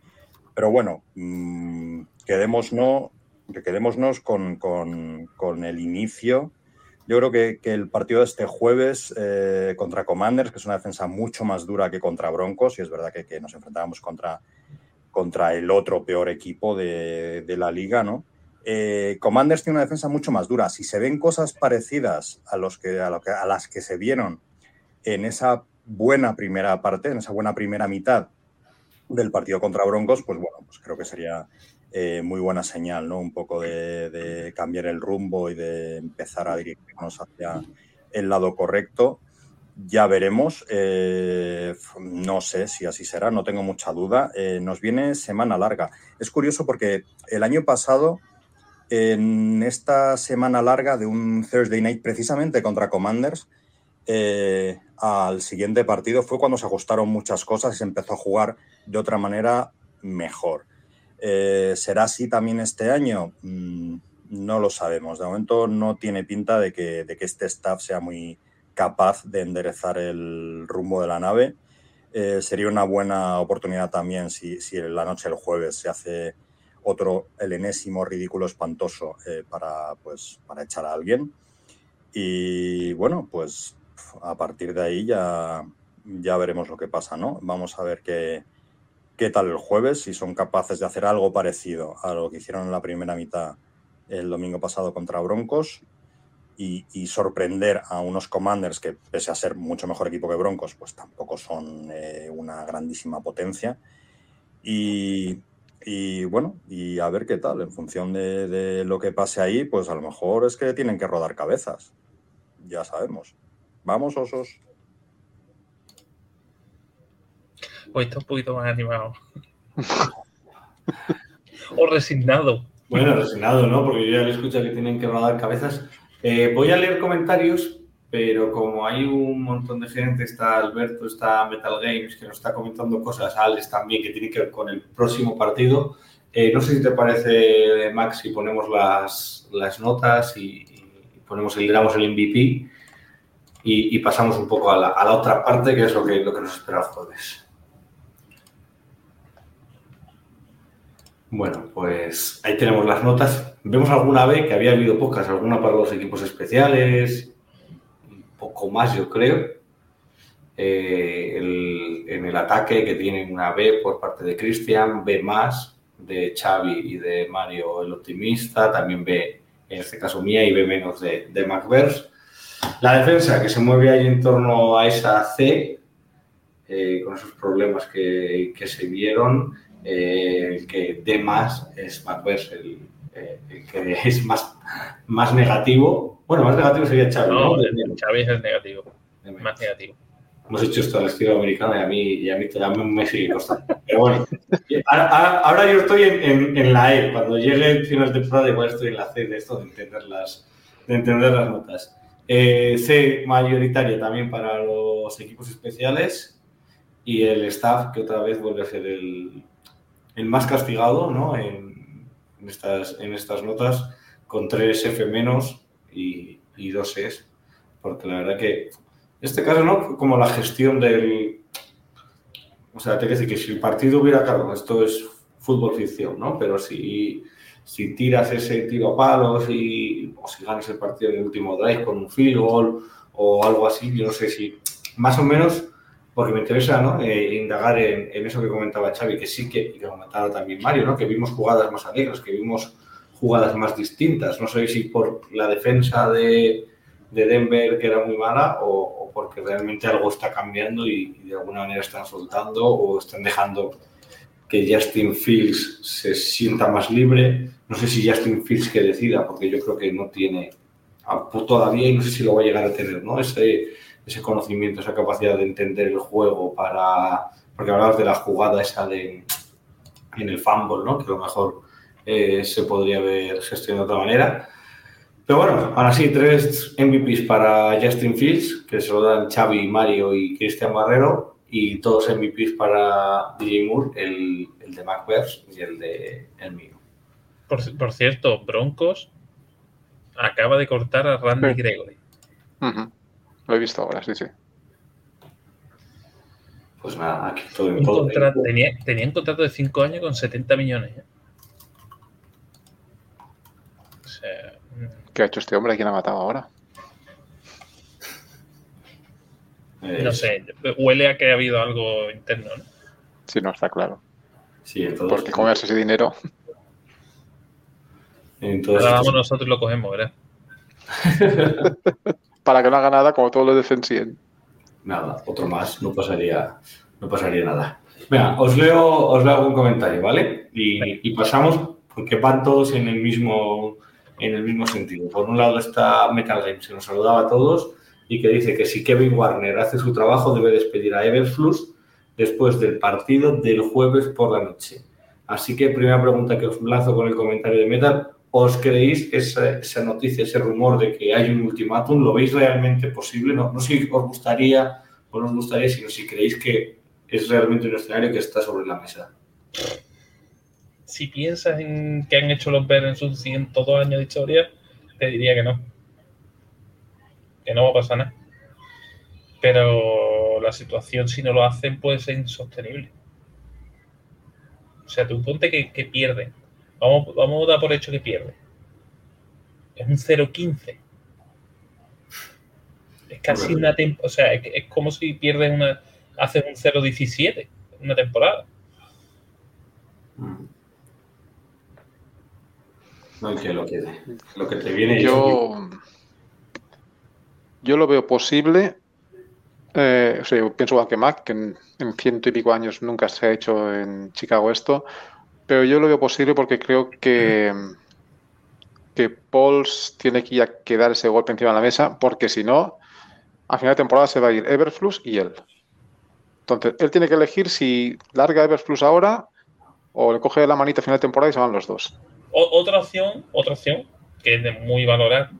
Pero bueno, mmm, quedémonos, con, con, el inicio. Yo creo que, el partido de este jueves eh, contra Commanders, que es una defensa mucho más dura que contra Broncos, y es verdad que, nos enfrentábamos contra, contra el otro peor equipo de, la liga, ¿no? Eh, Commanders tiene una defensa mucho más dura. Si se ven cosas parecidas a, a las que se vieron en esa buena primera parte, en esa buena primera mitad del partido contra Broncos, pues bueno, pues creo que sería eh, muy buena señal, ¿no? Un poco de, cambiar el rumbo y de empezar a dirigirnos hacia el lado correcto. Ya veremos. Eh, no sé si así será, no tengo mucha duda. Eh, nos viene semana larga. Es curioso porque el año pasado, en esta semana larga de un Thursday night, precisamente contra Commanders, al siguiente partido fue cuando se ajustaron muchas cosas y se empezó a jugar de otra manera mejor. Eh, ¿Será así también este año? Mm, no lo sabemos. De momento no tiene pinta de que, este staff sea muy capaz de enderezar el rumbo de la nave. Eh, sería una buena oportunidad también si, si, la noche del jueves se hace otro, el enésimo ridículo espantoso eh, para, pues, para echar a alguien. Y bueno, pues a partir de ahí ya, ya veremos lo que pasa, ¿no? Vamos a ver qué, qué tal el jueves, si son capaces de hacer algo parecido a lo que hicieron en la primera mitad el domingo pasado contra Broncos y, sorprender a unos Commanders que, pese a ser mucho mejor equipo que Broncos, pues tampoco son eh, una grandísima potencia. Y, bueno, y a ver qué tal, en función de lo que pase ahí, pues a lo mejor es que tienen que rodar cabezas, ya sabemos. Vamos, osos. Hoy está un poquito más animado. o resignado. Bueno, resignado, ¿no? Porque yo ya le escucho que tienen que rodar cabezas. Eh, voy a leer comentarios, pero como hay un montón de gente, está Alberto, está Metal Games, que nos está comentando cosas, Alex también, que tiene que ver con el próximo partido. Eh, no sé si te parece, Max, si ponemos las, las notas y, y ponemos el, digamos, el MVP y, y, pasamos un poco a la, a la, otra parte, que es lo que, lo que nos espera el jueves. Bueno, pues ahí tenemos las notas. Vemos alguna B, que había habido pocas, alguna para los equipos especiales, un poco más yo creo. Eh, en el ataque que tienen una B por parte de Cristian, B más de Xavi y de Mario el optimista, también B en este caso mía, y B menos de, de. La defensa que se mueve ahí en torno a esa C, eh, con esos problemas que, que se vieron, eh, el que D más es McVers, el, eh, el que es más, más negativo. Bueno, más negativo sería Xavi, ¿no? No, Xavi es el negativo, más negativo. Hemos hecho esto al estilo americano y a mí, y a mí todavía me sigue costando. Pero bueno, ahora yo estoy en, en- en la E. Cuando llegue el final de temporada, igual estoy en la C de esto, de entender las, de entender las notas. Eh, C mayoritaria también para los equipos especiales y el staff, que otra vez vuelve a ser el, el más castigado ¿no? en, en estas, en estas notas, con 3 F menos y, y 2 Es. Porque la verdad que este caso, ¿no? Como la gestión del. O sea, te quiero decir que si el partido hubiera, claro, esto es fútbol ficción, ¿no? Pero si, si tiras ese tiro a palos y, o si ganas el partido en el último drive con un field goal o algo así, yo no sé si. Más o menos, porque me interesa, ¿no? Eh, indagar en, en eso que comentaba Xavi, que sí que, y que comentaba también Mario, ¿no? Que vimos jugadas más alegres, que vimos jugadas más distintas. No sé si por la defensa de, de Denver que era muy mala o, o porque realmente algo está cambiando y, y de alguna manera están soltando o están dejando que Justin Fields se sienta más libre. No sé si Justin Fields que decida, porque yo creo que no tiene todavía y no sé si lo va a llegar a tener, ¿no? Ese, ese conocimiento, esa capacidad de entender el juego para... Porque hablabas de la jugada esa de en el fumble, ¿no? Que a lo mejor eh, se podría haber gestionado de otra manera. Pero bueno, ahora sí, tres MVPs para Justin Fields, que se lo dan Xavi, Mario y Cristian Barrero, y todos MVPs para DJ Moore, el, el de McBears y el de el mío. Por, por cierto, Broncos acaba de cortar a Randy Sí. Gregory. Lo he visto ahora, sí, sí. Pues nada, aquí todo en Un todo. contrato- tenía, tenía un contrato de 5 años con 70 millones. ¿eh? O sea, mm, ¿Qué ha hecho este hombre? ¿A quién ha matado ahora? Eh, no sé, huele a que ha habido algo interno, ¿no? Si no, está claro. Sí, en todos, Porque comerse ese dinero. en todos Ahora vamos nosotros y lo cogemos, ¿verdad? Para que no haga nada como todos los defensivos. Nada, otro más, no pasaría, no pasaría nada. Venga, os leo, os leo algún comentario, ¿vale? Y, y pasamos, porque van todos en el mismo en el mismo sentido. Por un lado está Metal Games, que nos saludaba a todos y que dice que si Kevin Warner hace su trabajo, debe despedir a Everflux después del partido del jueves por la noche. Así que primera pregunta que os lanzo con el comentario de Metal, ¿os creéis esa, esa noticia, ese rumor de que hay un ultimátum? ¿Lo veis realmente posible? No, no sé si os gustaría o no os gustaría, sino si creéis que es realmente un escenario que está sobre la mesa. Si piensas en que han hecho los Bears en sus 102 años de historia, te diría que no. Que no va a pasar nada. Pero la situación, si no lo hacen, puede ser insostenible. O sea, tú ponte que, que pierden. Vamos, vamos a dar por hecho que pierden. Es un 0-15. Es casi una temporada. O sea, es, es como si pierdes una. Haces un 0-17 una temporada. No, y que lo que, lo que te viene Yo, yo lo veo posible. eh, o sea, yo pienso igual que Mac, que en, en ciento y pico años nunca se ha hecho en Chicago esto, pero yo lo veo posible porque creo que, que Pauls tiene que ya que dar ese golpe encima de la mesa, porque si no, a final de temporada se va a ir Everflux y él. Entonces, él tiene que elegir si larga Everflux ahora o le coge la manita a final de temporada y se van los dos. Otra opción, otra opción, que es de muy valorar,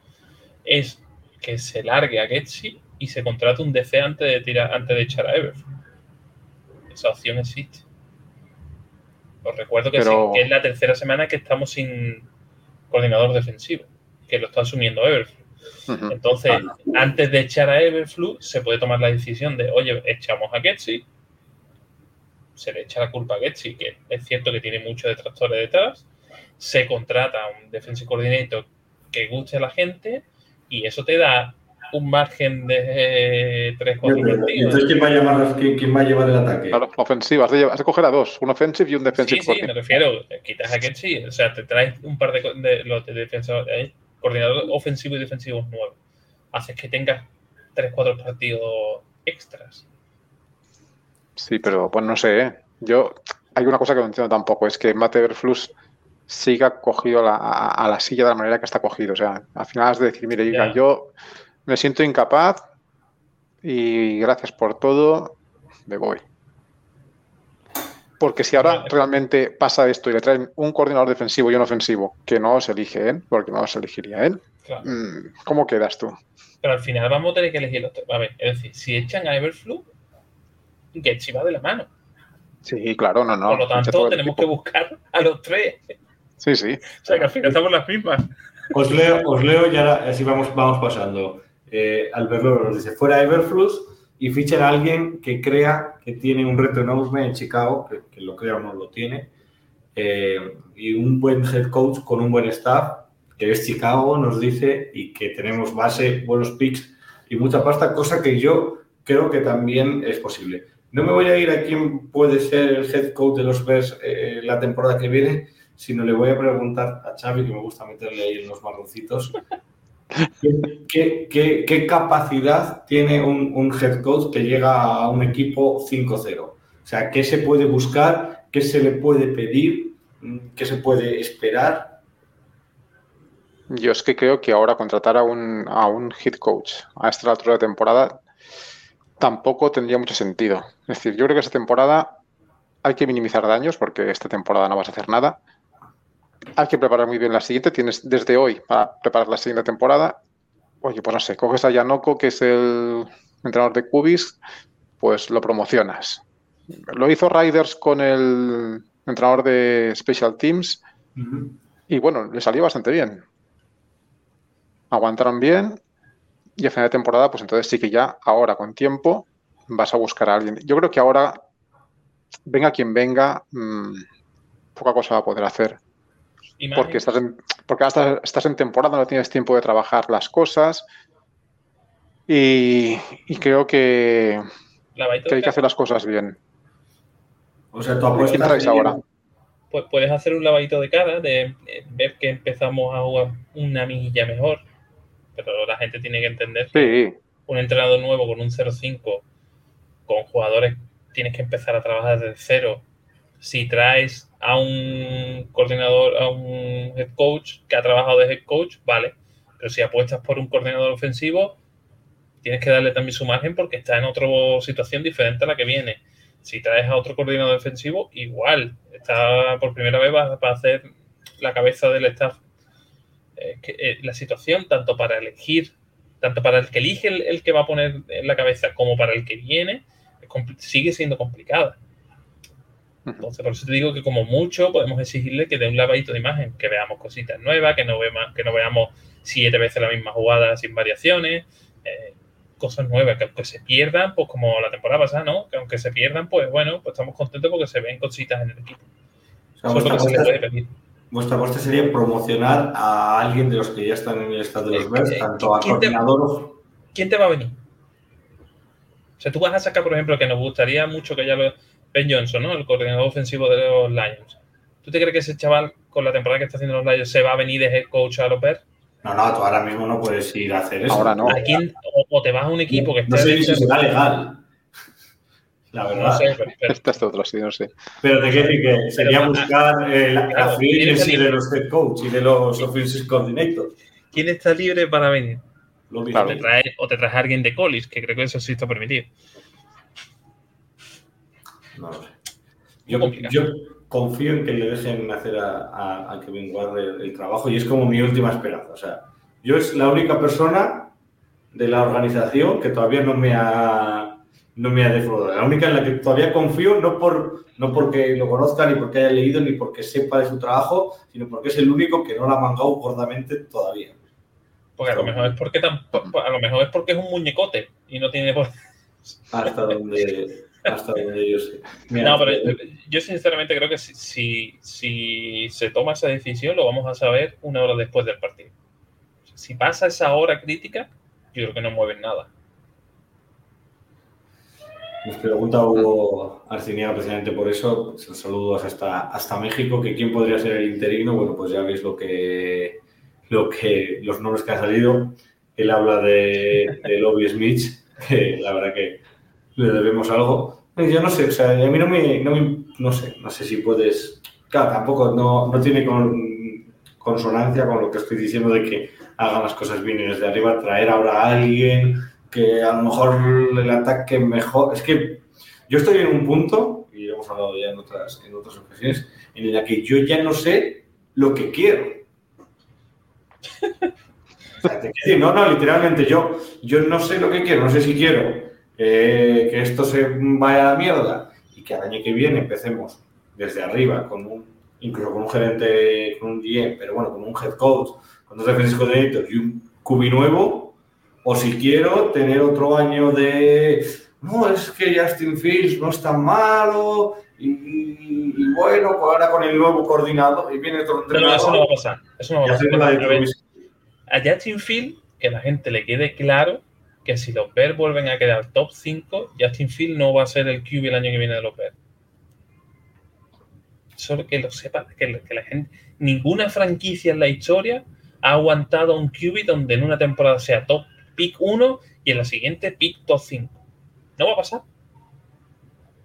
es que se largue a Getsi y se contrate un DC antes de tirar, antes de echar a Ever. Esa opción existe. Os recuerdo que, Pero- sí, que es la tercera semana que estamos sin coordinador defensivo, que lo está asumiendo Everflux. Ujú. Entonces, antes de echar a Everflux, se puede tomar la decisión de, oye, echamos a Getsi, se le echa la culpa a Getsi, que es cierto que tiene muchos detractores detrás, se contrata a un defensive coordinator que guste a la gente y eso te da un margen de 3 4 partidos. Entonces, ¿quién va a, llamar, quién, quién va a llevar el ataque? Claro, ofensiva. Has de, llevar- has de coger a dos, un offensive y un Sí, defensive sí, me coordinator. refiero, quitas a Getsi, o sea, te traes un par de, de los de defensores ahí coordinador ofensivo y defensivo nuevo, haces que tengas 3-4 partidos extras. Sí, pero pues no sé, ¿eh? yo hay una cosa que no entiendo tampoco, es que Mate Everflux siga cogido a, la silla de la manera que está cogido. O sea, al final has de decir, mire, yo me siento incapaz y gracias por todo, me voy. Porque si ahora realmente pasa esto y le traen un coordinador defensivo y un ofensivo que no se elige él, porque no se elegiría él, mm, ¿cómo quedas tú? Pero al final vamos a tener que elegir los tres. A ver, es decir, si echan a Everflu, Getsi va de la mano. Sí, claro, no, no. Por lo tanto, tenemos que buscar a los tres. Sí, sí. O sea, que al final estamos las mismas. Os leo, os leo y ahora así vamos, vamos pasando. Eh, Alberto nos dice, fuera Everflux y fichen a alguien que crea que tiene un reto enorme en Chicago, que, lo crea o no lo tiene, eh, y un buen head coach con un buen staff, que es Chicago, nos dice, y que tenemos base, buenos picks y mucha pasta, cosa que yo creo que también es posible. No me voy a ir a quién puede ser el head coach de los Bears eh, la temporada que viene, sino le voy a preguntar a Xavi, que me gusta meterle ahí en los marroncitos, ¿qué, capacidad tiene un, head coach que llega a un equipo 5-0? O sea, ¿qué se puede buscar? ¿Qué se le puede pedir? ¿Qué se puede esperar? Yo es que creo que ahora contratar a un, a un head coach a esta altura de temporada tampoco tendría mucho sentido. Es decir, yo creo que esta temporada hay que minimizar daños porque esta temporada no vas a hacer nada hay que preparar muy bien la siguiente. Tienes desde hoy para preparar la siguiente temporada. Oye, pues no sé, coges a Yanoko, que es el entrenador de Cubis, pues lo promocionas. Lo hizo Riders con el entrenador de Special Teams y bueno, le salió bastante bien. Aguantaron bien y a final de temporada, pues entonces sí que ya ahora con tiempo vas a buscar a alguien. Yo creo que ahora, venga quien venga, mmm, poca cosa va a poder hacer. Porque, estás en, porque estás en temporada, no tienes tiempo de trabajar las cosas. Y, creo que, hay que hacer las cosas bien. O sea, tu apuesta ahora? Pues puedes hacer un lavadito de cara, de ver que empezamos a jugar una milla mejor. Pero la gente tiene que entender que un entrenador nuevo con un 0-5, con jugadores, tienes que empezar a trabajar desde cero. Si traes a un coordinador, a un head coach que ha trabajado de head coach, vale. Pero si apuestas por un coordinador ofensivo, tienes que darle también su margen porque está en otra situación diferente a la que viene. Si traes a otro coordinador defensivo, igual. Está por primera vez va, a hacer la cabeza del staff. Eh, la situación, tanto para elegir, tanto para el que elige el, que va a poner en la cabeza como para el que viene, sigue siendo complicada. Entonces, por eso te digo que como mucho podemos exigirle que dé un lavadito de imagen, que veamos cositas nuevas, que no, que no veamos siete veces la misma jugada sin variaciones, eh, cosas nuevas, que aunque se pierdan, pues como la temporada pasada, ¿no? Que aunque se pierdan, pues bueno, pues estamos contentos porque se ven cositas en el equipo. vuestra, apuesta, sería promocionar a alguien de los que ya están en el estado de los Bears, tanto a coordinador... ¿Quién te va a venir? O sea, tú vas a sacar, por ejemplo, que nos gustaría mucho que ya lo Ben Johnson, ¿no? El coordinador ofensivo de los Lions. ¿Tú te crees que ese chaval, con la temporada que está haciendo los Lions, se va a venir de head coach a los Bears? No, no, tú ahora mismo no puedes ir a hacer eso. Ahora no. o, te vas a un equipo que esté... No sé si será legal. La verdad. No sé, pero, Este es otro, sí, no sé. Pero te quiero decir que sería buscar eh, la, claro, de los head coach y de los offensive coordinators. ¿Quién está libre para venir? Lo o, te traes, o te traes a alguien de Collis, que creo que eso sí está permitido. No lo sé. Yo, confío en que le dejen hacer a, Kevin Ward el, trabajo y es como mi última esperanza. O sea, yo es la única persona de la organización que todavía no me ha, no me ha defraudado. La única en la que todavía confío, no, por, no porque lo conozca, ni porque haya leído, ni porque sepa de su trabajo, sino porque es el único que no la ha mangado gordamente todavía. Porque a lo mejor es porque a lo mejor es porque es un muñecote y no tiene hasta donde hasta donde yo sé. no, pero yo sinceramente creo que si, si, se toma esa decisión lo vamos a saber una hora después del partido. Si pasa esa hora crítica, yo creo que no mueven nada. Nos pregunta Hugo Arciniaga precisamente por eso, saludos hasta, hasta México, que quién podría ser el interino, bueno, pues ya veis lo que, lo que, los nombres que han salido. Él habla de, de Lobby Smith, que la verdad que le debemos algo. Yo no sé, o sea, a mí no me, no, me, no sé, no sé si puedes, claro, tampoco no, no tiene con, consonancia con lo que estoy diciendo de que hagan las cosas bien y desde arriba traer ahora a alguien que a lo mejor el ataque mejor. Es que yo estoy en un punto, y hemos hablado ya en otras, en otras ocasiones, en la que yo ya no sé lo que quiero. O sea, te quiero decir, no, no, literalmente yo, yo no sé lo que quiero, no sé si quiero eh, que esto se vaya a la mierda y que al año que viene empecemos desde arriba con un, incluso con un gerente, con un GM, pero bueno, con un head coach, con dos defensivos coordinators y un cubi nuevo, o si quiero tener otro año de no, es que Justin Fields no es tan malo y, y bueno, ahora con el nuevo coordinador y viene otro entrenador. No, eso no va a pasar. Eso no va a pasar. A, Justin Fields, que la gente le quede claro que si los Bears vuelven a quedar top 5, Justin Fields no va a ser el QB el año que viene de los Bears. Solo que lo sepa, que, la gente, ninguna franquicia en la historia ha aguantado un QB donde en una temporada sea top pick 1 y en la siguiente pick top 5. No va a pasar.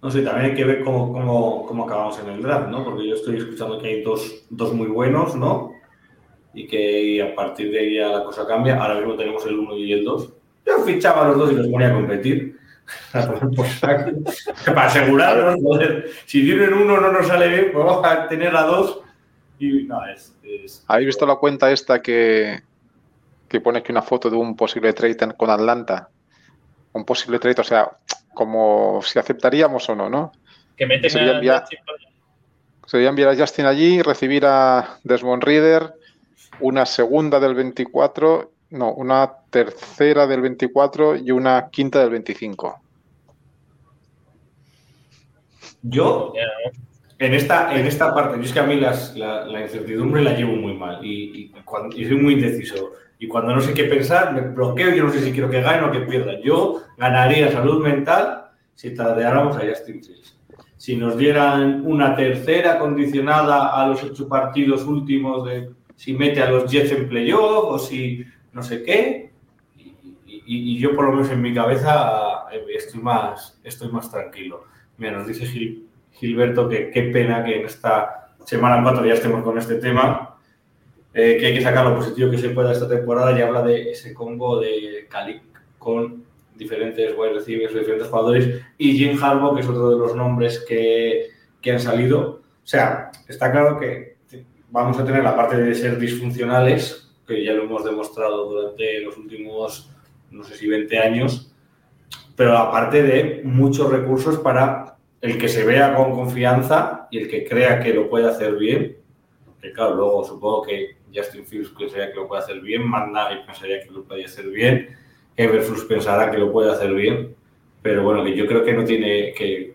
No sé, también hay que ver cómo, cómo, acabamos en el draft, ¿no? Porque yo estoy escuchando que hay dos, dos muy buenos, ¿no? Y que a partir de ahí la cosa cambia. Ahora mismo tenemos el 1 y el 2. Yo fichaba a los dos y los ponía a competir. Para asegurarnos, joder. Si tienen uno no nos sale bien, pues vamos a tener a dos. Y no, es, es... ¿Habéis visto la cuenta esta que, que pone aquí una foto de un posible trade con Atlanta? un posible trade, o sea, como si aceptaríamos o no, ¿no? Que meten sería a enviar, sería enviar a Justin allí, recibir a Desmond Reader, una segunda del 24, no, una tercera del 24 y una quinta del 25. Yo, en esta, en esta parte, yo es que a mí las, la, la, incertidumbre la llevo muy mal y, y, cuando, y soy muy indeciso. Y cuando no sé qué pensar, me bloqueo, yo no sé si quiero que gane o que pierda. Yo ganaría salud mental si tradeáramos a Justin Fields. Si nos dieran una tercera condicionada a los ocho partidos últimos de si mete a los Jets en playoff o si no sé qué. Y, yo por lo menos en mi cabeza eh, estoy más, estoy más tranquilo. Mira, nos dice Gil, Gilberto que qué pena que en esta semana 4 ya estemos con este tema, eh, que hay que sacar lo positivo que se pueda esta temporada y habla de ese combo de Calic con diferentes wide receivers, diferentes jugadores y Jim Harbaugh, que es otro de los nombres que, que han salido. O sea, está claro que vamos a tener la parte de ser disfuncionales, que ya lo hemos demostrado durante los últimos, no sé si 20 años, pero aparte de muchos recursos para el que se vea con confianza y el que crea que lo puede hacer bien, que claro, luego supongo que Justin Fields pensaría que lo puede hacer bien, Manda y pensaría que lo puede hacer bien, Everflux pensará que lo puede hacer bien, pero bueno, que yo creo que no tiene que,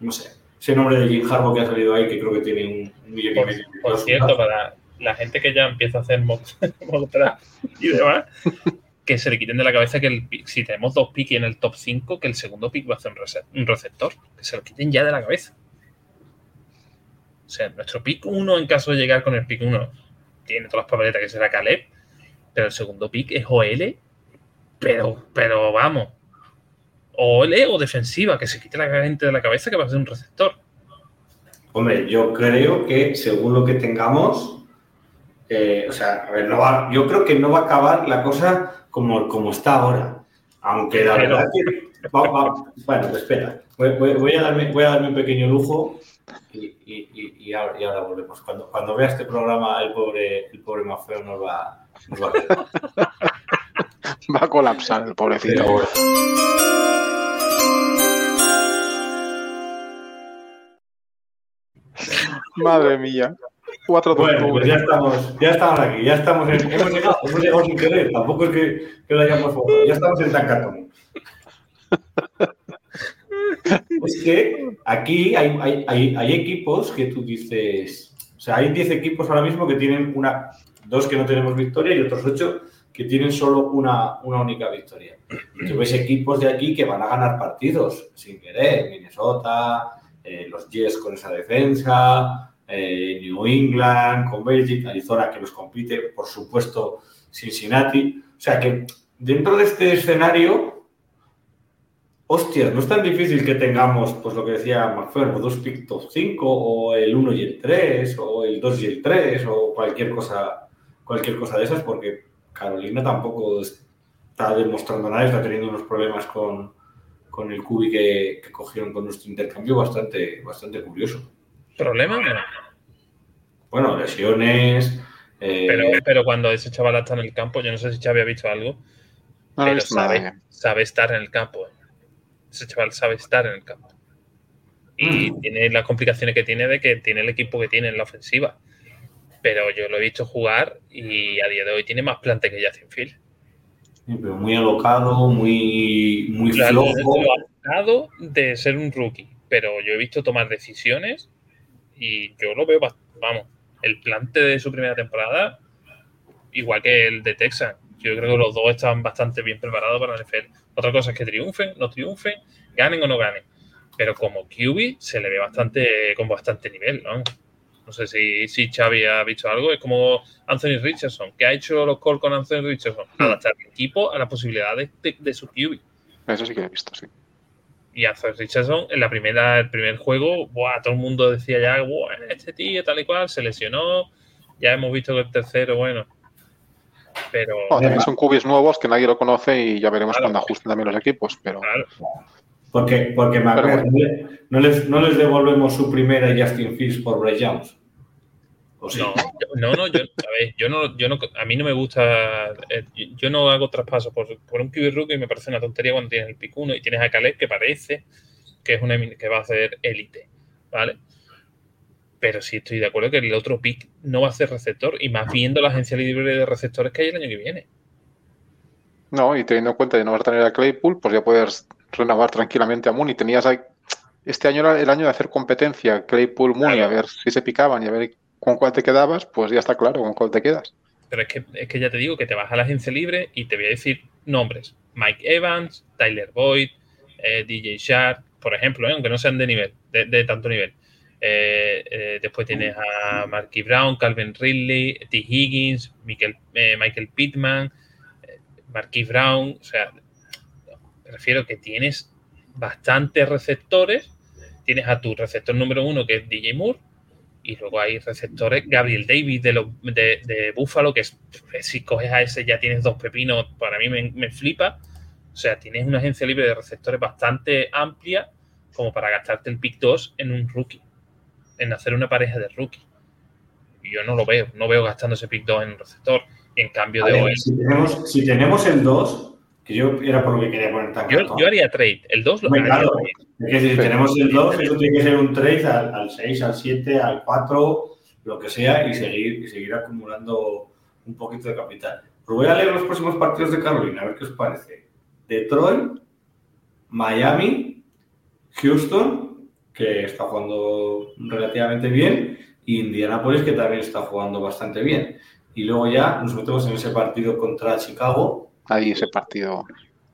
no sé, ese nombre de Jim Harbaugh que ha salido ahí, que creo que tiene un, millón y medio. Por cierto, para la gente que ya empieza a hacer mock, y demás, que se le quiten de la cabeza que el, si tenemos dos picks en el top 5, que el segundo pick va a hacer un receptor, que se lo quiten ya de la cabeza. O sea, nuestro pick 1, en caso de llegar con el pick 1, tiene todas las papeletas que será Caleb, pero el segundo pick es OL, pero, pero vamos, OL o defensiva, que se quite la gente de la cabeza que va a ser un receptor. Hombre, yo creo que según lo que tengamos, eh, o sea, a ver, no va, yo creo que no va a acabar la cosa como, como está ahora. Aunque la pero... verdad que. Va, va, bueno, espera, voy, voy, voy, a darme, voy a darme un pequeño lujo y, y, y, ahora, y, ahora, volvemos. Cuando, cuando vea este programa, el pobre, el pobre Mafeo nos va, nos va a Va a colapsar el pobrecito. Pero... Madre mía. Cuatro bueno, pues ya estamos, ya estamos aquí, ya estamos en, hemos llegado, hemos llegado sin querer, tampoco es que, que lo hayamos forzado, ya estamos en Tancatón. es que aquí hay, hay, hay, hay, equipos que tú dices, o sea, hay 10 equipos ahora mismo que tienen una, dos que no tenemos victoria y otros 8 que tienen solo una, una única victoria. Tú ves equipos de aquí que van a ganar partidos sin querer, Minnesota, eh, los Jets con esa defensa, eh, New England, con Bélgica, Arizona que los compite, por supuesto Cincinnati. O sea que dentro de este escenario, hostias, no es tan difícil que tengamos, pues lo que decía McFerro, dos pick top 5 o el 1 y el 3 o el 2 y el 3 o cualquier cosa, cualquier cosa de esas porque Carolina tampoco está demostrando nada, está teniendo unos problemas con, con el cubi que, que, cogieron con nuestro intercambio bastante, bastante curioso. ¿Problema? Bueno, lesiones. Eh... Pero, pero, cuando ese chaval está en el campo, yo no sé si Xavi ha visto algo, no pero sabe, sabe, estar en el campo. Ese chaval sabe estar en el campo. Y mm. tiene las complicaciones que tiene de que tiene el equipo que tiene en la ofensiva. Pero yo lo he visto jugar y a día de hoy tiene más plante que Justin Field. Sí, pero muy alocado, muy, muy claro, flojo. Alocado de ser un rookie. Pero yo he visto tomar decisiones y yo lo veo, vamos, el plante de su primera temporada, igual que el de Texas. Yo creo que los dos están bastante bien preparados para el NFL. Otra cosa es que triunfen, no triunfen, ganen o no ganen. Pero como QB se le ve bastante con bastante nivel, ¿no? No sé si, si Xavi ha visto algo. Es como Anthony Richardson. ¿Qué ha hecho los Colts con Anthony Richardson? Hmm. Adaptar el equipo a las posibilidades de, de, su QB. Eso sí que he visto, sí. Y Anthony Richardson, en la primera, el primer juego, buah, todo el mundo decía ya, buah, este tío tal y cual, se lesionó. Ya hemos visto que el tercero, bueno. Pero. también son cubis nuevos que nadie lo conoce y ya veremos cuando ajusten también los equipos. Pero. Claro. Porque, porque bueno. no, les, no les devolvemos su primera Justin Fields por Bray Jones. No, no, no, yo, a, ver, yo no, yo no, a mí no me gusta, eh, yo no hago traspasos por, por un QB rookie y me parece una tontería cuando tienes el pick 1 y tienes a Caleb que parece que es una que va a ser élite, ¿vale? Pero sí estoy de acuerdo que el otro pick no va a ser receptor y más viendo la agencia libre de receptores que hay el año que viene. No, y teniendo en cuenta que no vas a tener a Claypool, pues ya puedes renovar tranquilamente a Mooney. Tenías ahí, este año era el año de hacer competencia, Claypool, Mooney, a ver si se picaban y a ver con cuál te quedabas, pues ya está claro con cuál te quedas. Pero es que, es que ya te digo que te vas a la agencia libre y te voy a decir nombres. Mike Evans, Tyler Boyd, eh, DJ Shark, por ejemplo, eh, aunque no sean de nivel, de, tanto nivel. Eh, después tienes a Marky Brown, Calvin Ridley, T. Higgins, Michael, Michael Pittman, Marquis Brown. O sea, me refiero que tienes bastantes receptores. Tienes a tu receptor número uno, que es DJ Moore, y luego hay receptores, Gabriel Davis de, de, de Buffalo, que es, si coges a ese ya tienes dos pepinos, para mí me, flipa. O sea, tienes una agencia libre de receptores bastante amplia como para gastarte el pick 2 en un rookie, en hacer una pareja de rookie. Yo no lo veo, no veo gastando ese pick 2 en un receptor. Y en cambio de hoy... Si tenemos, si tenemos el 2, que yo era por lo que quería poner tan yo, yo haría trade. El 2 lo haría claro, Es que si tenemos el 2, eso tiene que ser un trade al, 6, al 7, al 4, lo que sea, y seguir, y seguir acumulando un poquito de capital. Pero voy a leer los próximos partidos de Carolina, a ver qué os parece. Detroit, Miami, Houston, que está jugando relativamente bien, y Indianapolis, que también está jugando bastante bien. Y luego ya nos metemos en ese partido contra Chicago, ahí ese partido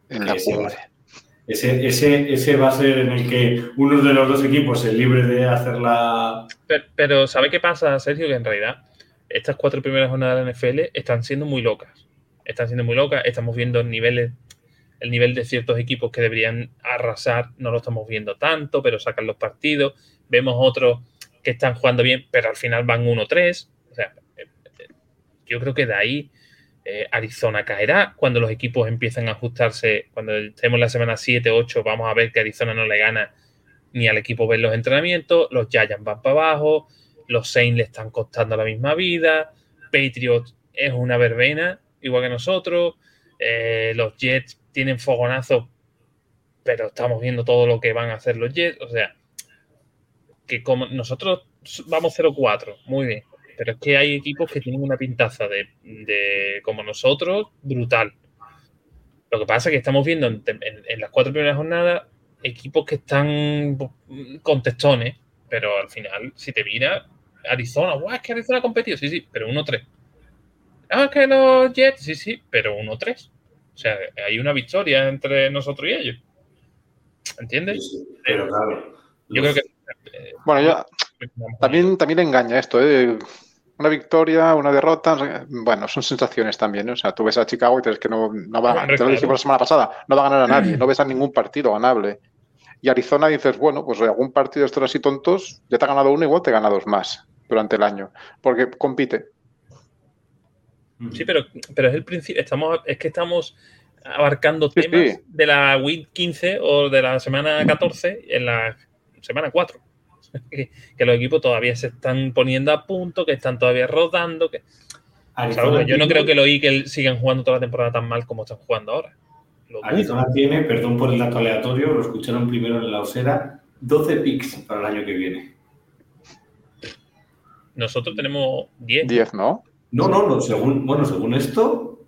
en la cumbre. Ese, ese, ese, va a ser en el que uno de los dos equipos es libre de hacer la. Pero, ¿sabe qué pasa, Sergio? Que en realidad estas cuatro primeras jornadas de la NFL están siendo muy locas. Están siendo muy locas. Estamos viendo niveles, el nivel de ciertos equipos que deberían arrasar, no lo estamos viendo tanto, pero sacan los partidos. Vemos otros que están jugando bien, pero al final van 1-3. O sea, eh, eh, yo creo que de ahí eh, Arizona caerá cuando los equipos empiezan a ajustarse. Cuando estemos la semana 7, 8, vamos a ver que Arizona no le gana ni al equipo ver los entrenamientos. Los Giants van para abajo. Los Saints le están costando la misma vida. Patriots es una verbena, igual que nosotros. Eh, los Jets tienen fogonazos, pero estamos viendo todo lo que van a hacer los Jets. O sea, que como nosotros vamos 0-4, muy bien pero es que hay equipos que tienen una pintaza de, como nosotros brutal. Lo que pasa es que estamos viendo en, las cuatro primeras jornadas equipos que están con testones, pero al final, si te miras, Arizona, guau, es que Arizona ha competido, sí, sí, pero 1-3. Ah, es que los Jets, sí, sí, pero 1-3. O sea, hay una victoria entre nosotros y ellos. ¿Entiendes? pero claro. Yo creo que. bueno, yo también, también engaña esto, ¿eh? Una victoria, una derrota, bueno, son sensaciones también, ¿eh? O sea, tú ves a Chicago y te ves que no, no va, te lo dijimos la semana pasada, no va a ganar a nadie, no ves a ningún partido ganable. Y Arizona dices, bueno, pues algún partido de estos así tontos, ya te ha ganado uno, igual te gana dos más durante el año, porque compite. Sí, pero, pero es el principio, estamos, es que estamos abarcando temas de la week 15 o de la semana 14 en la semana 4. Que, los equipos todavía se están poniendo a punto, que están todavía rodando. Que... yo no creo que los Eagles sigan jugando toda la temporada tan mal como están jugando ahora. Arizona tiene, perdón por el dato aleatorio, lo escucharon primero en la osera, 12 picks para el año que viene. Nosotros tenemos 10. 10, ¿no? No, no, no, según, bueno, según esto,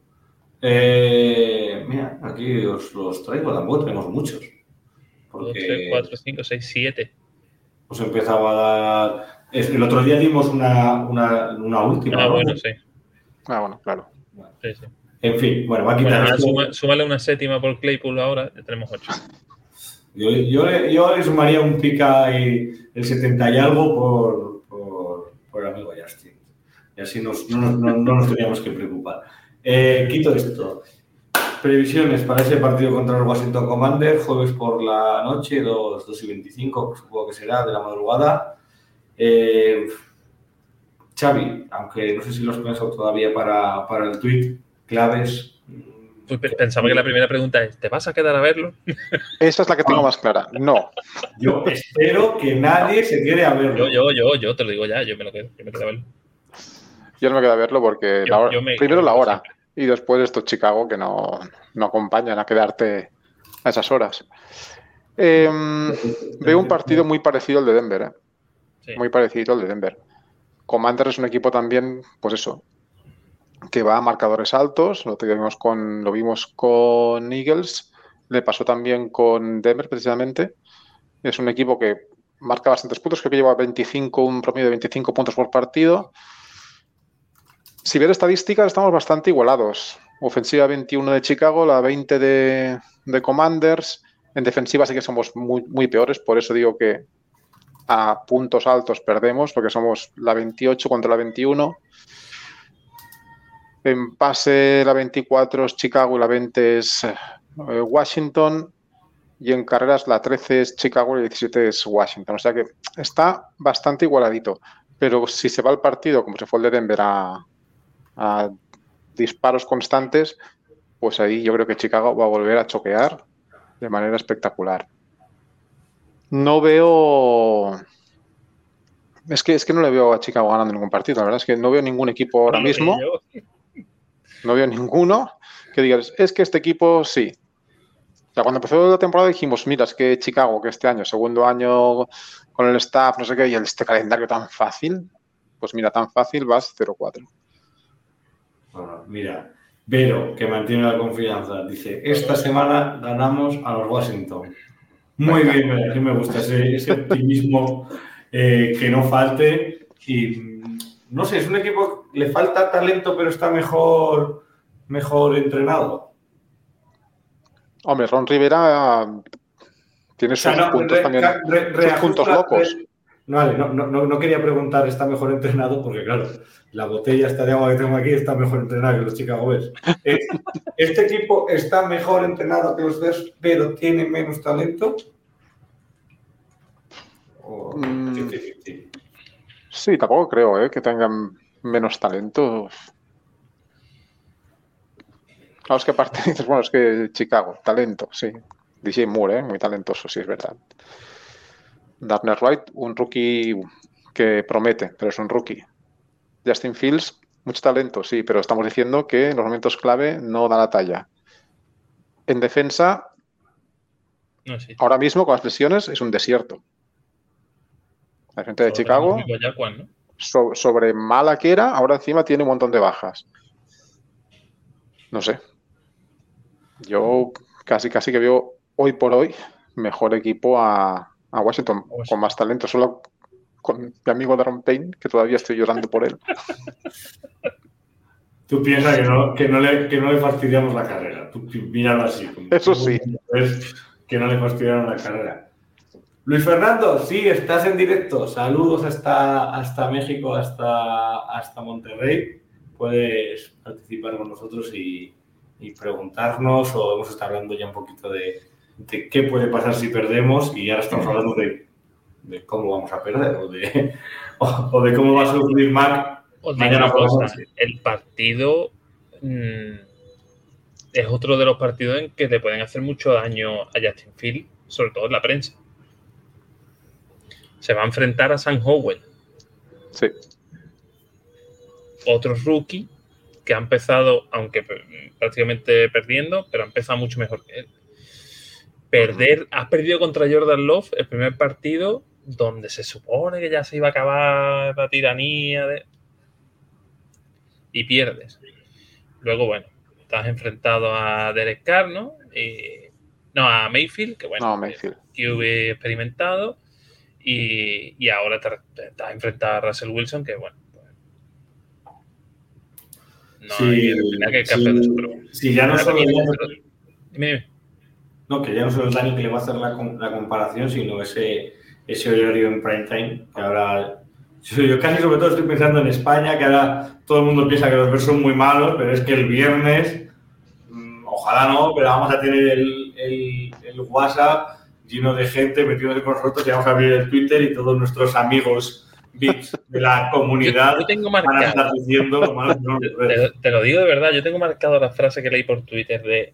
eh, mira, aquí os los traigo, tampoco tenemos muchos. Porque 2, 3, 4, 5, 6, 7. Os empezaba a dar. El otro día dimos una, una, una última. Ah, bueno, sí. Ah, bueno, claro. Sí, sí. En fin, bueno, va a quitar. Bueno, suma, súmale una séptima por Claypool ahora, ya tenemos 8. Yo, yo, yo, le sumaría un pica y el 70 y algo por, por, por el amigo Justin. Y así nos, no, no, no, nos teníamos que preocupar. Eh, quito esto. Previsiones para ese partido contra el Washington Commander, jueves por la noche, 2, 2 y 25, supongo que será, de la madrugada. Eh, Xavi, aunque no sé si lo has pensado todavía para, para el tweet, claves. Pensaba que la primera pregunta es, ¿te vas a quedar a verlo? Esa es la que tengo más clara. No. Yo espero que nadie se quede a verlo. Yo, yo, yo, yo te lo digo ya, yo me lo quedo, yo me quedo a verlo. Yo no me quedo a verlo porque primero la hora y después estos Chicago que no, no acompañan a quedarte a esas horas. Em, veo un partido muy parecido al de Denver, ¿eh? muy parecido al de Denver. Commander es un equipo también, pues eso, que va a marcadores altos, lo, vimos con, lo vimos con Eagles, le pasó también con Denver precisamente. Es un equipo que marca bastantes puntos, creo que lleva 25, un promedio de 25 puntos por partido si ves estadísticas, estamos bastante igualados. Ofensiva 21 de Chicago, la 20 de, Commanders. En defensiva sí que somos muy, muy peores, por eso digo que a puntos altos perdemos, porque somos la 28 contra la 21. En pase la 24 es Chicago y la 20 es eh, Washington. Y en carreras la 13 es Chicago y la 17 es Washington. O sea que está bastante igualadito. Pero si se va el partido, como se fue el de Denver, a, a disparos constantes, pues ahí yo creo que Chicago va a volver a choquear de manera espectacular. No veo. Es que, es que no le veo a Chicago ganando ningún partido, la verdad es que no veo ningún equipo ahora mismo. No veo ninguno que digas, es que este equipo sí. O sea, cuando empezó la temporada dijimos, mira, es que Chicago, que este año, segundo año con el staff, no sé qué, y este calendario tan fácil, pues mira, tan fácil vas 0-4. Bueno, mira, Vero, que mantiene la confianza, dice, esta semana ganamos a los Washington. Muy bien, me gusta ese, optimismo eh, que no falte. Y mm, no sé, es un equipo, le falta talento, pero está mejor, mejor entrenado. Hombre, Ron Rivera tiene sus puntos también, sus puntos locos. Vale, no, no, no, quería preguntar, ¿está mejor entrenado? Porque claro, la botella esta de agua que tengo aquí está mejor entrenada que los Chicago Bears. Eh, ¿Este equipo está mejor entrenado que los Bears, pero tiene menos talento? Mm. sí, tampoco creo ¿eh? que tengan menos talento. Claro, es que aparte dices, bueno, es que Chicago, talento, sí. DJ Moore, ¿eh? muy talentoso, sí, es verdad. Darner Wright, un rookie que promete, pero es un rookie. Justin Fields, mucho talento, sí, pero estamos diciendo que en los momentos clave no da la talla. En defensa, ahora mismo con las lesiones es un desierto. La gente de Chicago, sobre mala que era, ahora encima tiene un montón de bajas. No sé. Yo casi, casi que veo hoy por hoy mejor equipo a, a Washington, con más talento, solo con mi amigo Darren Payne, que todavía estoy llorando por él. Tú piensas que no, que no, le, que no le fastidiamos la carrera. Tú míralo así. Eso sí. Que no le fastidiaron la carrera. Luis Fernando, sí, estás en directo. Saludos hasta, hasta México, hasta, hasta Monterrey. Puedes participar con nosotros y, y preguntarnos, o hemos estado hablando ya un poquito de, de, qué puede pasar si perdemos, y ahora estamos hablando de, de cómo vamos a perder, o de, o, o de cómo va a sufrir Mac Os mañana por cosa, el partido mm, es otro de los partidos en que le pueden hacer mucho daño a Justin Field, sobre todo en la prensa. Se va a enfrentar a San Howell, Sí. otro rookie que ha empezado, aunque p- prácticamente perdiendo, pero ha empezado mucho mejor que él. Perder, has perdido contra Jordan Love el primer partido donde se supone que ya se iba a acabar la tiranía de... y pierdes. Luego, bueno, estás enfrentado a Derek Carr, ¿no? Y- no, a Mayfield, que bueno, No, Mayfield. QB experimentado. Y, y ahora te, estás enfrentado a Russell Wilson, que bueno. pues, no Sí, hay que campeón sí, sí, ya no solo también, pero- dime, dime. no, que ya no solo el daño que le va a hacer la comparación, sino ese, ese horario en prime time, que ahora yo, casi sobre todo estoy pensando en España, que ahora todo el mundo piensa que los Bears son muy malos, pero es que el viernes, mm, ojalá no, pero vamos a tener el, el- el WhatsApp lleno de gente metiéndose con nosotros y vamos a abrir el Twitter y todos nuestros amigos VIPs de la comunidad Yo, yo tengo van a marcado, estar diciendo lo malos que Bears. te, te lo digo de verdad, yo tengo marcado la frase que leí por Twitter de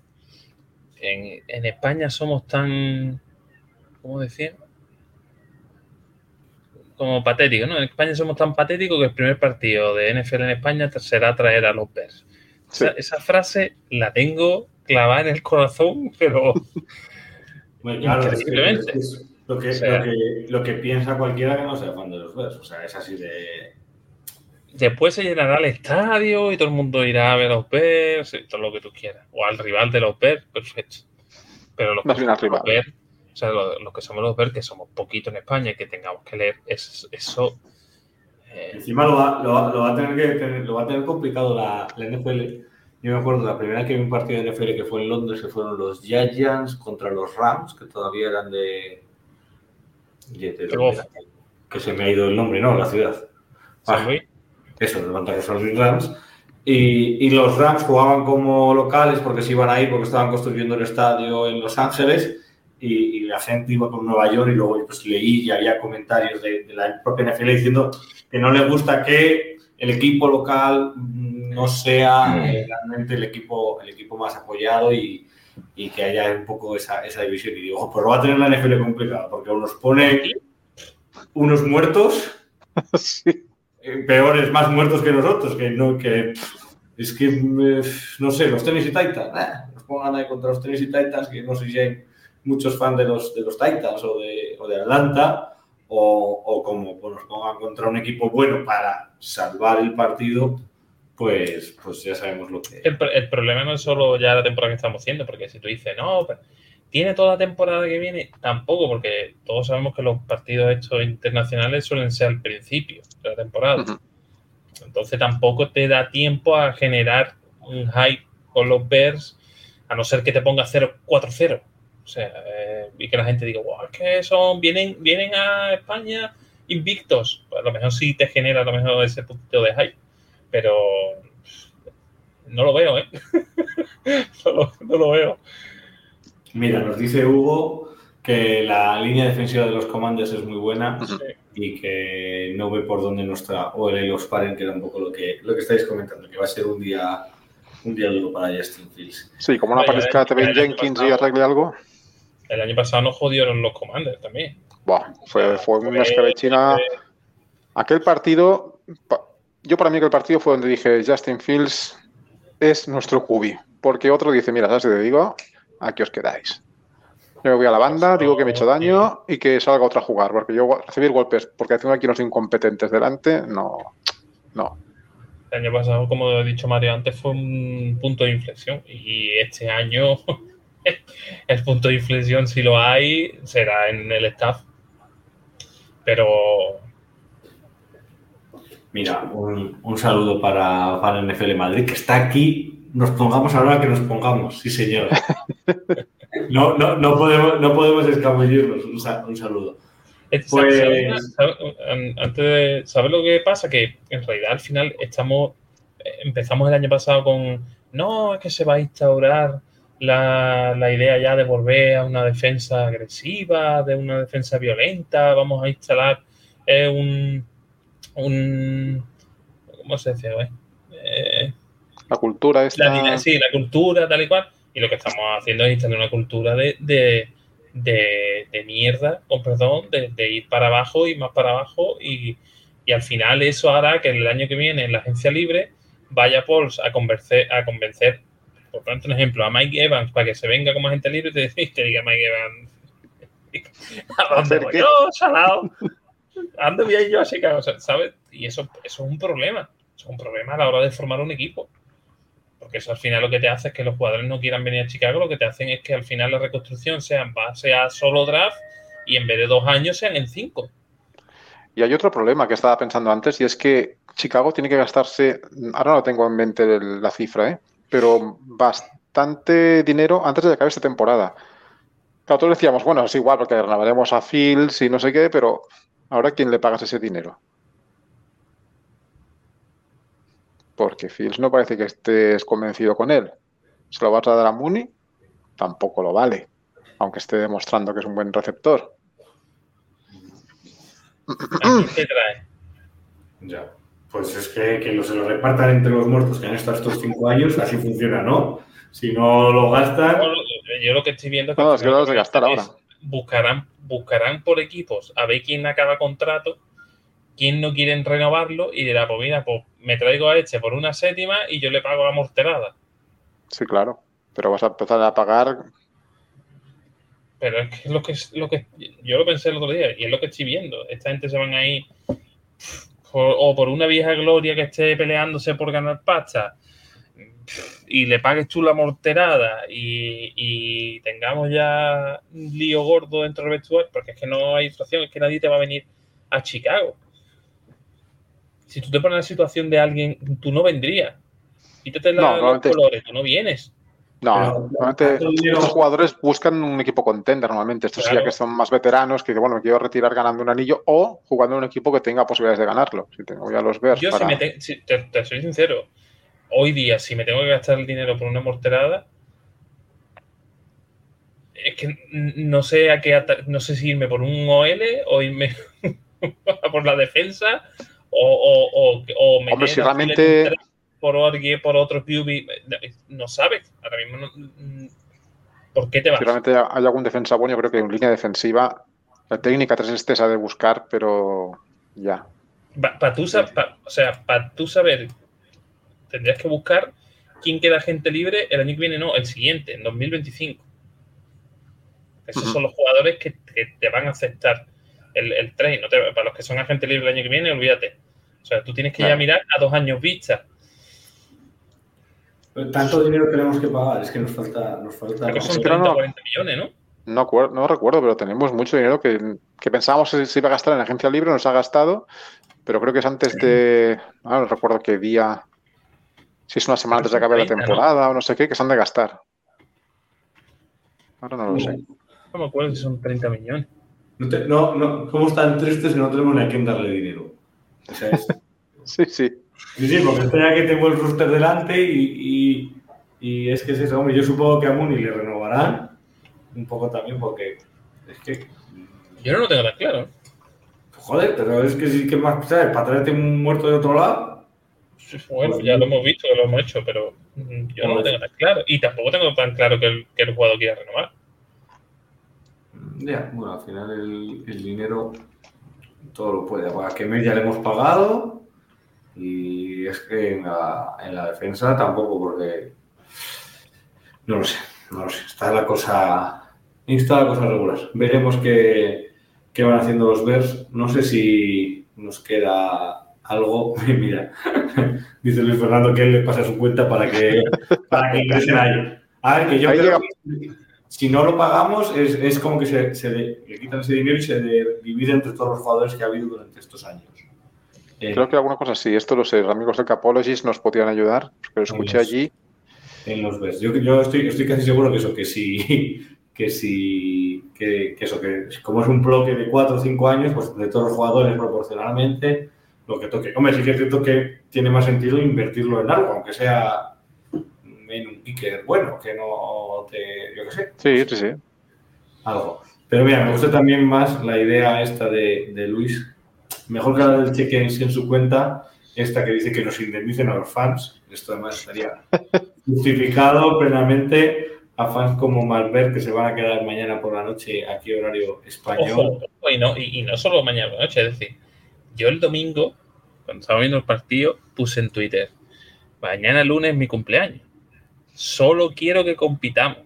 en, en España somos tan, ¿cómo decía? Como patéticos, ¿no? En España somos tan patéticos que el primer partido de NFL en España será traer a los Bears. Sí. Esa, esa frase la tengo clavada en el corazón, pero Bueno, claro, es que- es lo, que, O sea- lo, que, lo que piensa cualquiera que no sea fan de los Bears. O sea, es así de. después se llenará el estadio y todo el mundo irá a ver a los Bears y todo lo que tú quieras. O al rival de los Bears, perfecto. Pero los, somos los rival. Bears, o sea, los, los que somos los Bears, que somos poquito en España y que tengamos que leer es- eso. eh, Encima lo va, lo, va- lo va a tener que lo va a tener complicado la, la NFL. Yo me acuerdo la primera que vi un partido de NFL que fue en Londres, que fueron los Giants contra los Rams, que todavía eran de. de- que se me ha ido el nombre, ¿no? La ciudad. Ah, eso, levantar los Rams. Y, y los Rams jugaban como locales porque se iban ahí, porque estaban construyendo el estadio en Los Ángeles. Y, y la gente iba con Nueva York y luego pues, leí y había comentarios de, de la propia NFL diciendo que no le gusta que el equipo local mm, no sea eh, realmente el equipo, el equipo más apoyado y, y que haya un poco esa, esa división. Y digo, "Oh, pues lo va a tener la NFL complicado porque o nos pone unos muertos Sí. peores, más muertos que nosotros, que no, que es que eh, no sé, los Tennessee Titans, eh, nos pongan ahí contra los Tennessee Titans, que no sé si hay muchos fans de los, de los Titans o de, o de Atlanta, o, o como pues, nos pongan contra un equipo bueno para salvar el partido, pues, pues ya sabemos lo que El, el problema no es solo ya la temporada que estamos haciendo, porque si tú dices, no, pero tiene toda la temporada que viene, tampoco, porque todos sabemos que los partidos estos internacionales suelen ser al principio de la temporada. Entonces tampoco te da tiempo a generar un hype con los Bears, a no ser que te ponga 0-4-0. O sea, eh, y que la gente diga, wow, es que son, vienen, vienen a España invictos. Pues a lo mejor sí te genera a lo mejor ese puntito de hype. Pero no lo veo, ¿eh? no, lo, no lo veo. Mira, nos dice Hugo que la línea defensiva de los Commanders es muy buena y que no ve por dónde nuestra OL los paren, que era un poco lo que, lo que estáis comentando, que va a ser un día, un día duro para Justin Fields. Sí, como no aparezca Tevin Jenkins y arregle algo. El año pasado nos jodieron los Commanders también. Buah, fue, fue una escabechina. Aquel partido, pa- yo para mí aquel partido fue donde dije Justin Fields es nuestro cubi. Porque otro dice, mira, ¿sabes te digo? Aquí os quedáis. Yo me voy a la banda, digo que me he hecho daño y que salga otra a jugar. Porque yo recibir golpes, porque tengo aquí unos incompetentes delante, no. No. El año pasado, como he dicho Mario antes, fue un punto de inflexión. Y este año, el punto de inflexión, si lo hay, será en el staff. Pero Mira, un, un saludo para, para NFL Madrid, que está aquí. Nos pongamos ahora que nos pongamos, sí señor. No, no, no, podemos, no podemos escabullirnos. Un, sa- un saludo. Es- Pues- ¿sabes, sabes- antes de- ¿sabes lo que pasa? Que en realidad al final estamos, eh, empezamos el año pasado con, no, es que se va a instaurar la, la idea ya de volver a una defensa agresiva, de una defensa violenta, vamos a instalar eh, un, un, ¿cómo se dice? Eh, La cultura esta... sí, la cultura, tal y cual. Y lo que estamos haciendo es instalar una cultura de, de, de, de mierda, con perdón, de, de ir para abajo y más para abajo. Y, y al final eso hará que el año que viene en la agencia libre vaya Pauls a convencer, a convencer, por tanto, un ejemplo, a Mike Evans para que se venga como agente libre y te, y te diga Mike Evans. ¿A dónde ¿Hacer voy yo, salado? ¿A dónde voy a ir yo a Chicago? ¿Sabes? Y eso, eso es un problema. Eso es un problema a la hora de formar un equipo. Porque eso al final lo que te hace es que los jugadores no quieran venir a Chicago, lo que te hacen es que al final la reconstrucción sea en base a solo draft y en vez de dos años sean en cinco. Y hay otro problema que estaba pensando antes y es que Chicago tiene que gastarse, ahora no tengo en mente la cifra, ¿eh? Pero bastante dinero antes de que acabe esta temporada. Claro, todos decíamos, bueno, es igual porque renovaremos a Fields y no sé qué, pero ahora ¿quién le pagas ese dinero? Porque Fields no parece que estés convencido con él. ¿Se lo vas a dar a Mooney? Tampoco lo vale, aunque esté demostrando que es un buen receptor. ¿A quién te trae? Ya. Pues es que, que lo, se lo repartan entre los muertos que han estado estos cinco años, así funciona, ¿no? Si no lo gastan, Yo lo que estoy viendo es que, No, es que lo de que gastar ahora. Buscarán, buscarán por equipos a ver quién acaba contrato, quién no quieren renovarlo y dirá, pues mira, pues me traigo a este por una séptima y yo le pago la morterada. Sí, claro, pero vas a empezar a pagar Pero es que es lo que es lo que yo lo pensé el otro día y es lo que estoy viendo. Esta gente se van a ir por- o por una vieja gloria que esté peleándose por ganar pasta y le pagues tú la morterada y, y tengamos ya un lío gordo dentro del vestuario, porque es que no hay situación, es que nadie te va a venir a Chicago. Si tú te pones en la situación de alguien, tú no vendrías. Quítate la- No, los colores, tú no vienes. No, normalmente ¿cuánto dinero- estos jugadores buscan un equipo contender normalmente. Estos Claro. ya que son más veteranos, que bueno, me quiero retirar ganando un anillo o jugando en un equipo que tenga posibilidades de ganarlo. Si tengo ya los Bears Yo, para... si me te, si- te- te soy sincero, hoy día, si me tengo que gastar el dinero por una morterada, es que no sé a qué no sé si irme por un OL o irme por la defensa o, o, o, o meter Hombre, si realmente- por, alguien- por otro QB, no sabes. Ahora mismo, no- ¿por qué te vas? Si realmente hay algún defensa bueno, yo creo que en línea defensiva la técnica 3 este ha de buscar, pero ya. Para tú, pa- o sea, para tú saber, tendrías que buscar quién queda gente libre el año que viene, no, el siguiente, en 2025. Esos Ujú. son los jugadores que, te van a aceptar el, el trade. No te- para los que son agentes libres el año que viene, olvídate. O sea, tú tienes que ya mirar a dos años vista. Tanto dinero tenemos que pagar, es que nos falta. Nos falta Creo que son pero 30 no. o 40 millones, ¿no? No, recuerdo, pero tenemos mucho dinero que, que pensábamos que se iba a gastar en la agencia libre, nos ha gastado, pero creo que es antes de. ah, no recuerdo qué día. Si es una semana antes de acabar la 30, ¿no? temporada o no sé qué, que se han de gastar. Ahora no lo sé. No me acuerdo si son 30 millones. No, te- no, no, somos tan tristes que no tenemos ni a quién darle dinero. O sea, es- Sí, sí. Sí, sí, porque espera que tengo el roster delante y, y, y es que es eso, hombre. Yo supongo que a Mooney le renovarán un poco también porque es que, Yo no lo tengo tan claro. joder, pero es que sí que más, ¿sabes? Para traerte un muerto de otro lado, Bueno, ya lo hemos visto, que lo hemos hecho, pero yo no lo tengo tan claro. Y tampoco tengo tan claro que el, que el jugador quiera renovar. ya, bueno, al final el, el dinero todo lo puede. A Kemer ya le hemos pagado y es que en la, en la defensa tampoco porque no lo sé, no lo sé. Está la cosa, está la cosa regular. Veremos qué, qué van haciendo los Bears. No sé si nos queda algo. Mira, dice Luis Fernando que él le pasa su cuenta para que, para que ingresen ahí. A ver, que yo Ahí creo que si no lo pagamos es, es como que se, se le, le quitan ese dinero y se de- divide entre todos los jugadores que ha habido durante estos años. Eh, Creo que alguna cosa sí. Esto lo sé. Los amigos de Capologist nos podían ayudar, porque lo escuché allí. en los Bears. Yo, yo estoy, estoy casi seguro que eso, que si, que si, que, que eso, que como es un bloque de cuatro o cinco años, pues de todos los jugadores proporcionalmente, lo que toque. Hombre, sí que es cierto que tiene más sentido invertirlo en algo, aunque sea en un kicker bueno, que no te, yo qué sé. Sí, sí, sí. Algo. Pero mira, me gusta también más la idea esta de, de Luis. Mejor que la del cheque en su cuenta, esta que dice que nos indemnicen a los fans. Esto además estaría justificado plenamente a fans como Malver que se van a quedar mañana por la noche aquí horario español. Ojo, y, no, y, y no solo mañana por la noche, es decir, yo el domingo, cuando estaba viendo el partido, puse en Twitter, mañana lunes es mi cumpleaños. Solo quiero que compitamos.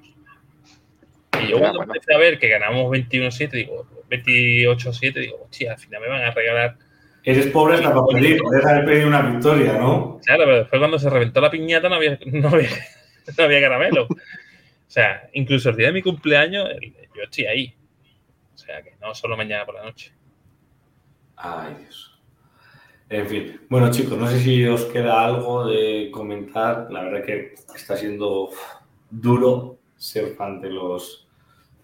Y yo cuando bueno. empecé a ver que ganamos 21-7, digo, 28-7, digo, hostia, al final me van a regalar. Eres pobre hasta para pedir, puedes haber pedido una victoria, ¿no? Claro, pero después cuando se reventó la piñata no había, no había, no había caramelo. O sea, incluso el día de mi cumpleaños, yo estoy ahí. O sea, que no solo mañana por la noche. Ay, Dios. En fin, bueno chicos, no sé si os queda algo de comentar. La verdad que está siendo duro ser fan de los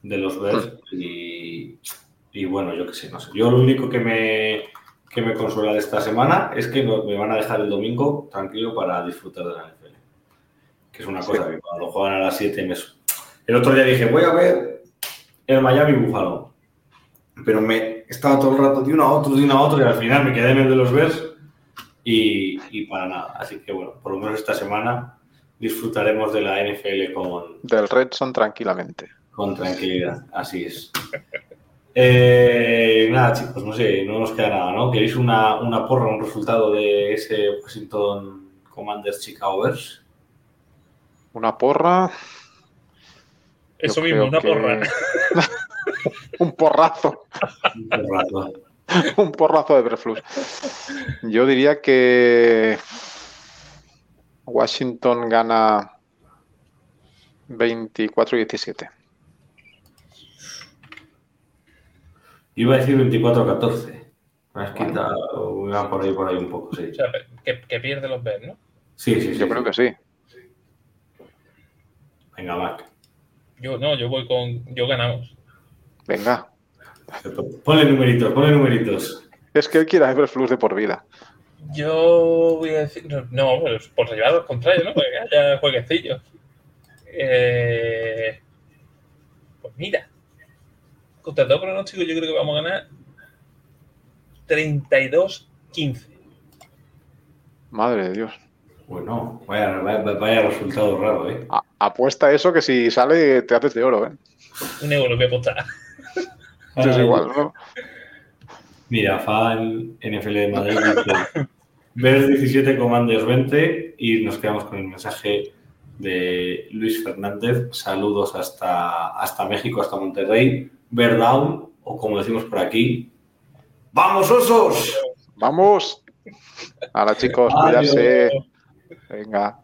de los Bears y, y bueno, yo qué sé, no sé. Yo lo único que me, que me consuela de esta semana es que me van a dejar el domingo tranquilo para disfrutar de la NFL. Que es una cosa que cuando juegan a las 7 me... El otro día dije, voy a ver el Miami Buffalo pero me estaba todo el rato de uno a otro, de uno a otro, y al final me quedé en el de los Bears y, y para nada. Así que bueno, por lo menos esta semana disfrutaremos de la NFL con, Del Red son tranquilamente. con tranquilidad. Así es. Eh, nada, chicos, no sé, no nos queda nada, ¿no? ¿Queréis una, una porra, un resultado de ese Washington Commanders Chicago Bears? Una porra. Eso yo mismo, una que- porra. un porrazo. Un porrazo. un porrazo de Berflus. Yo diría que Washington gana 24-17. Iba a decir 24-14. Me has quitado, va por ahí, por ahí un poco, sí. O sea, que, que pierde los Bears, ¿no? Sí, sí, sí. Yo creo que sí. Venga, Mac. Yo no, yo voy con. Yo ganamos. Venga. Ponle numeritos, ponle numeritos. Es que él quiere Everflux de por vida. Yo voy a decir. No, no, pues por llevar al contrario, ¿no? Porque haya jueguecillos. Eh, pues mira. Contra todo pronóstico, yo creo que vamos a ganar 32-15. Madre de Dios. Bueno, vaya, vaya, vaya resultado raro, ¿eh? A- apuesta eso que si sale te haces de oro, ¿eh? Un euro que apostar. Eso es igual, ¿no? Mira, fan NFL de Madrid dice Bears 17, Commanders 20 y nos quedamos con el mensaje de Luis Fernández. Saludos hasta, hasta México, hasta Monterrey. Bear down, o como decimos por aquí, ¡Vamos, osos! Vamos. Ahora, chicos, cuidarse. Venga.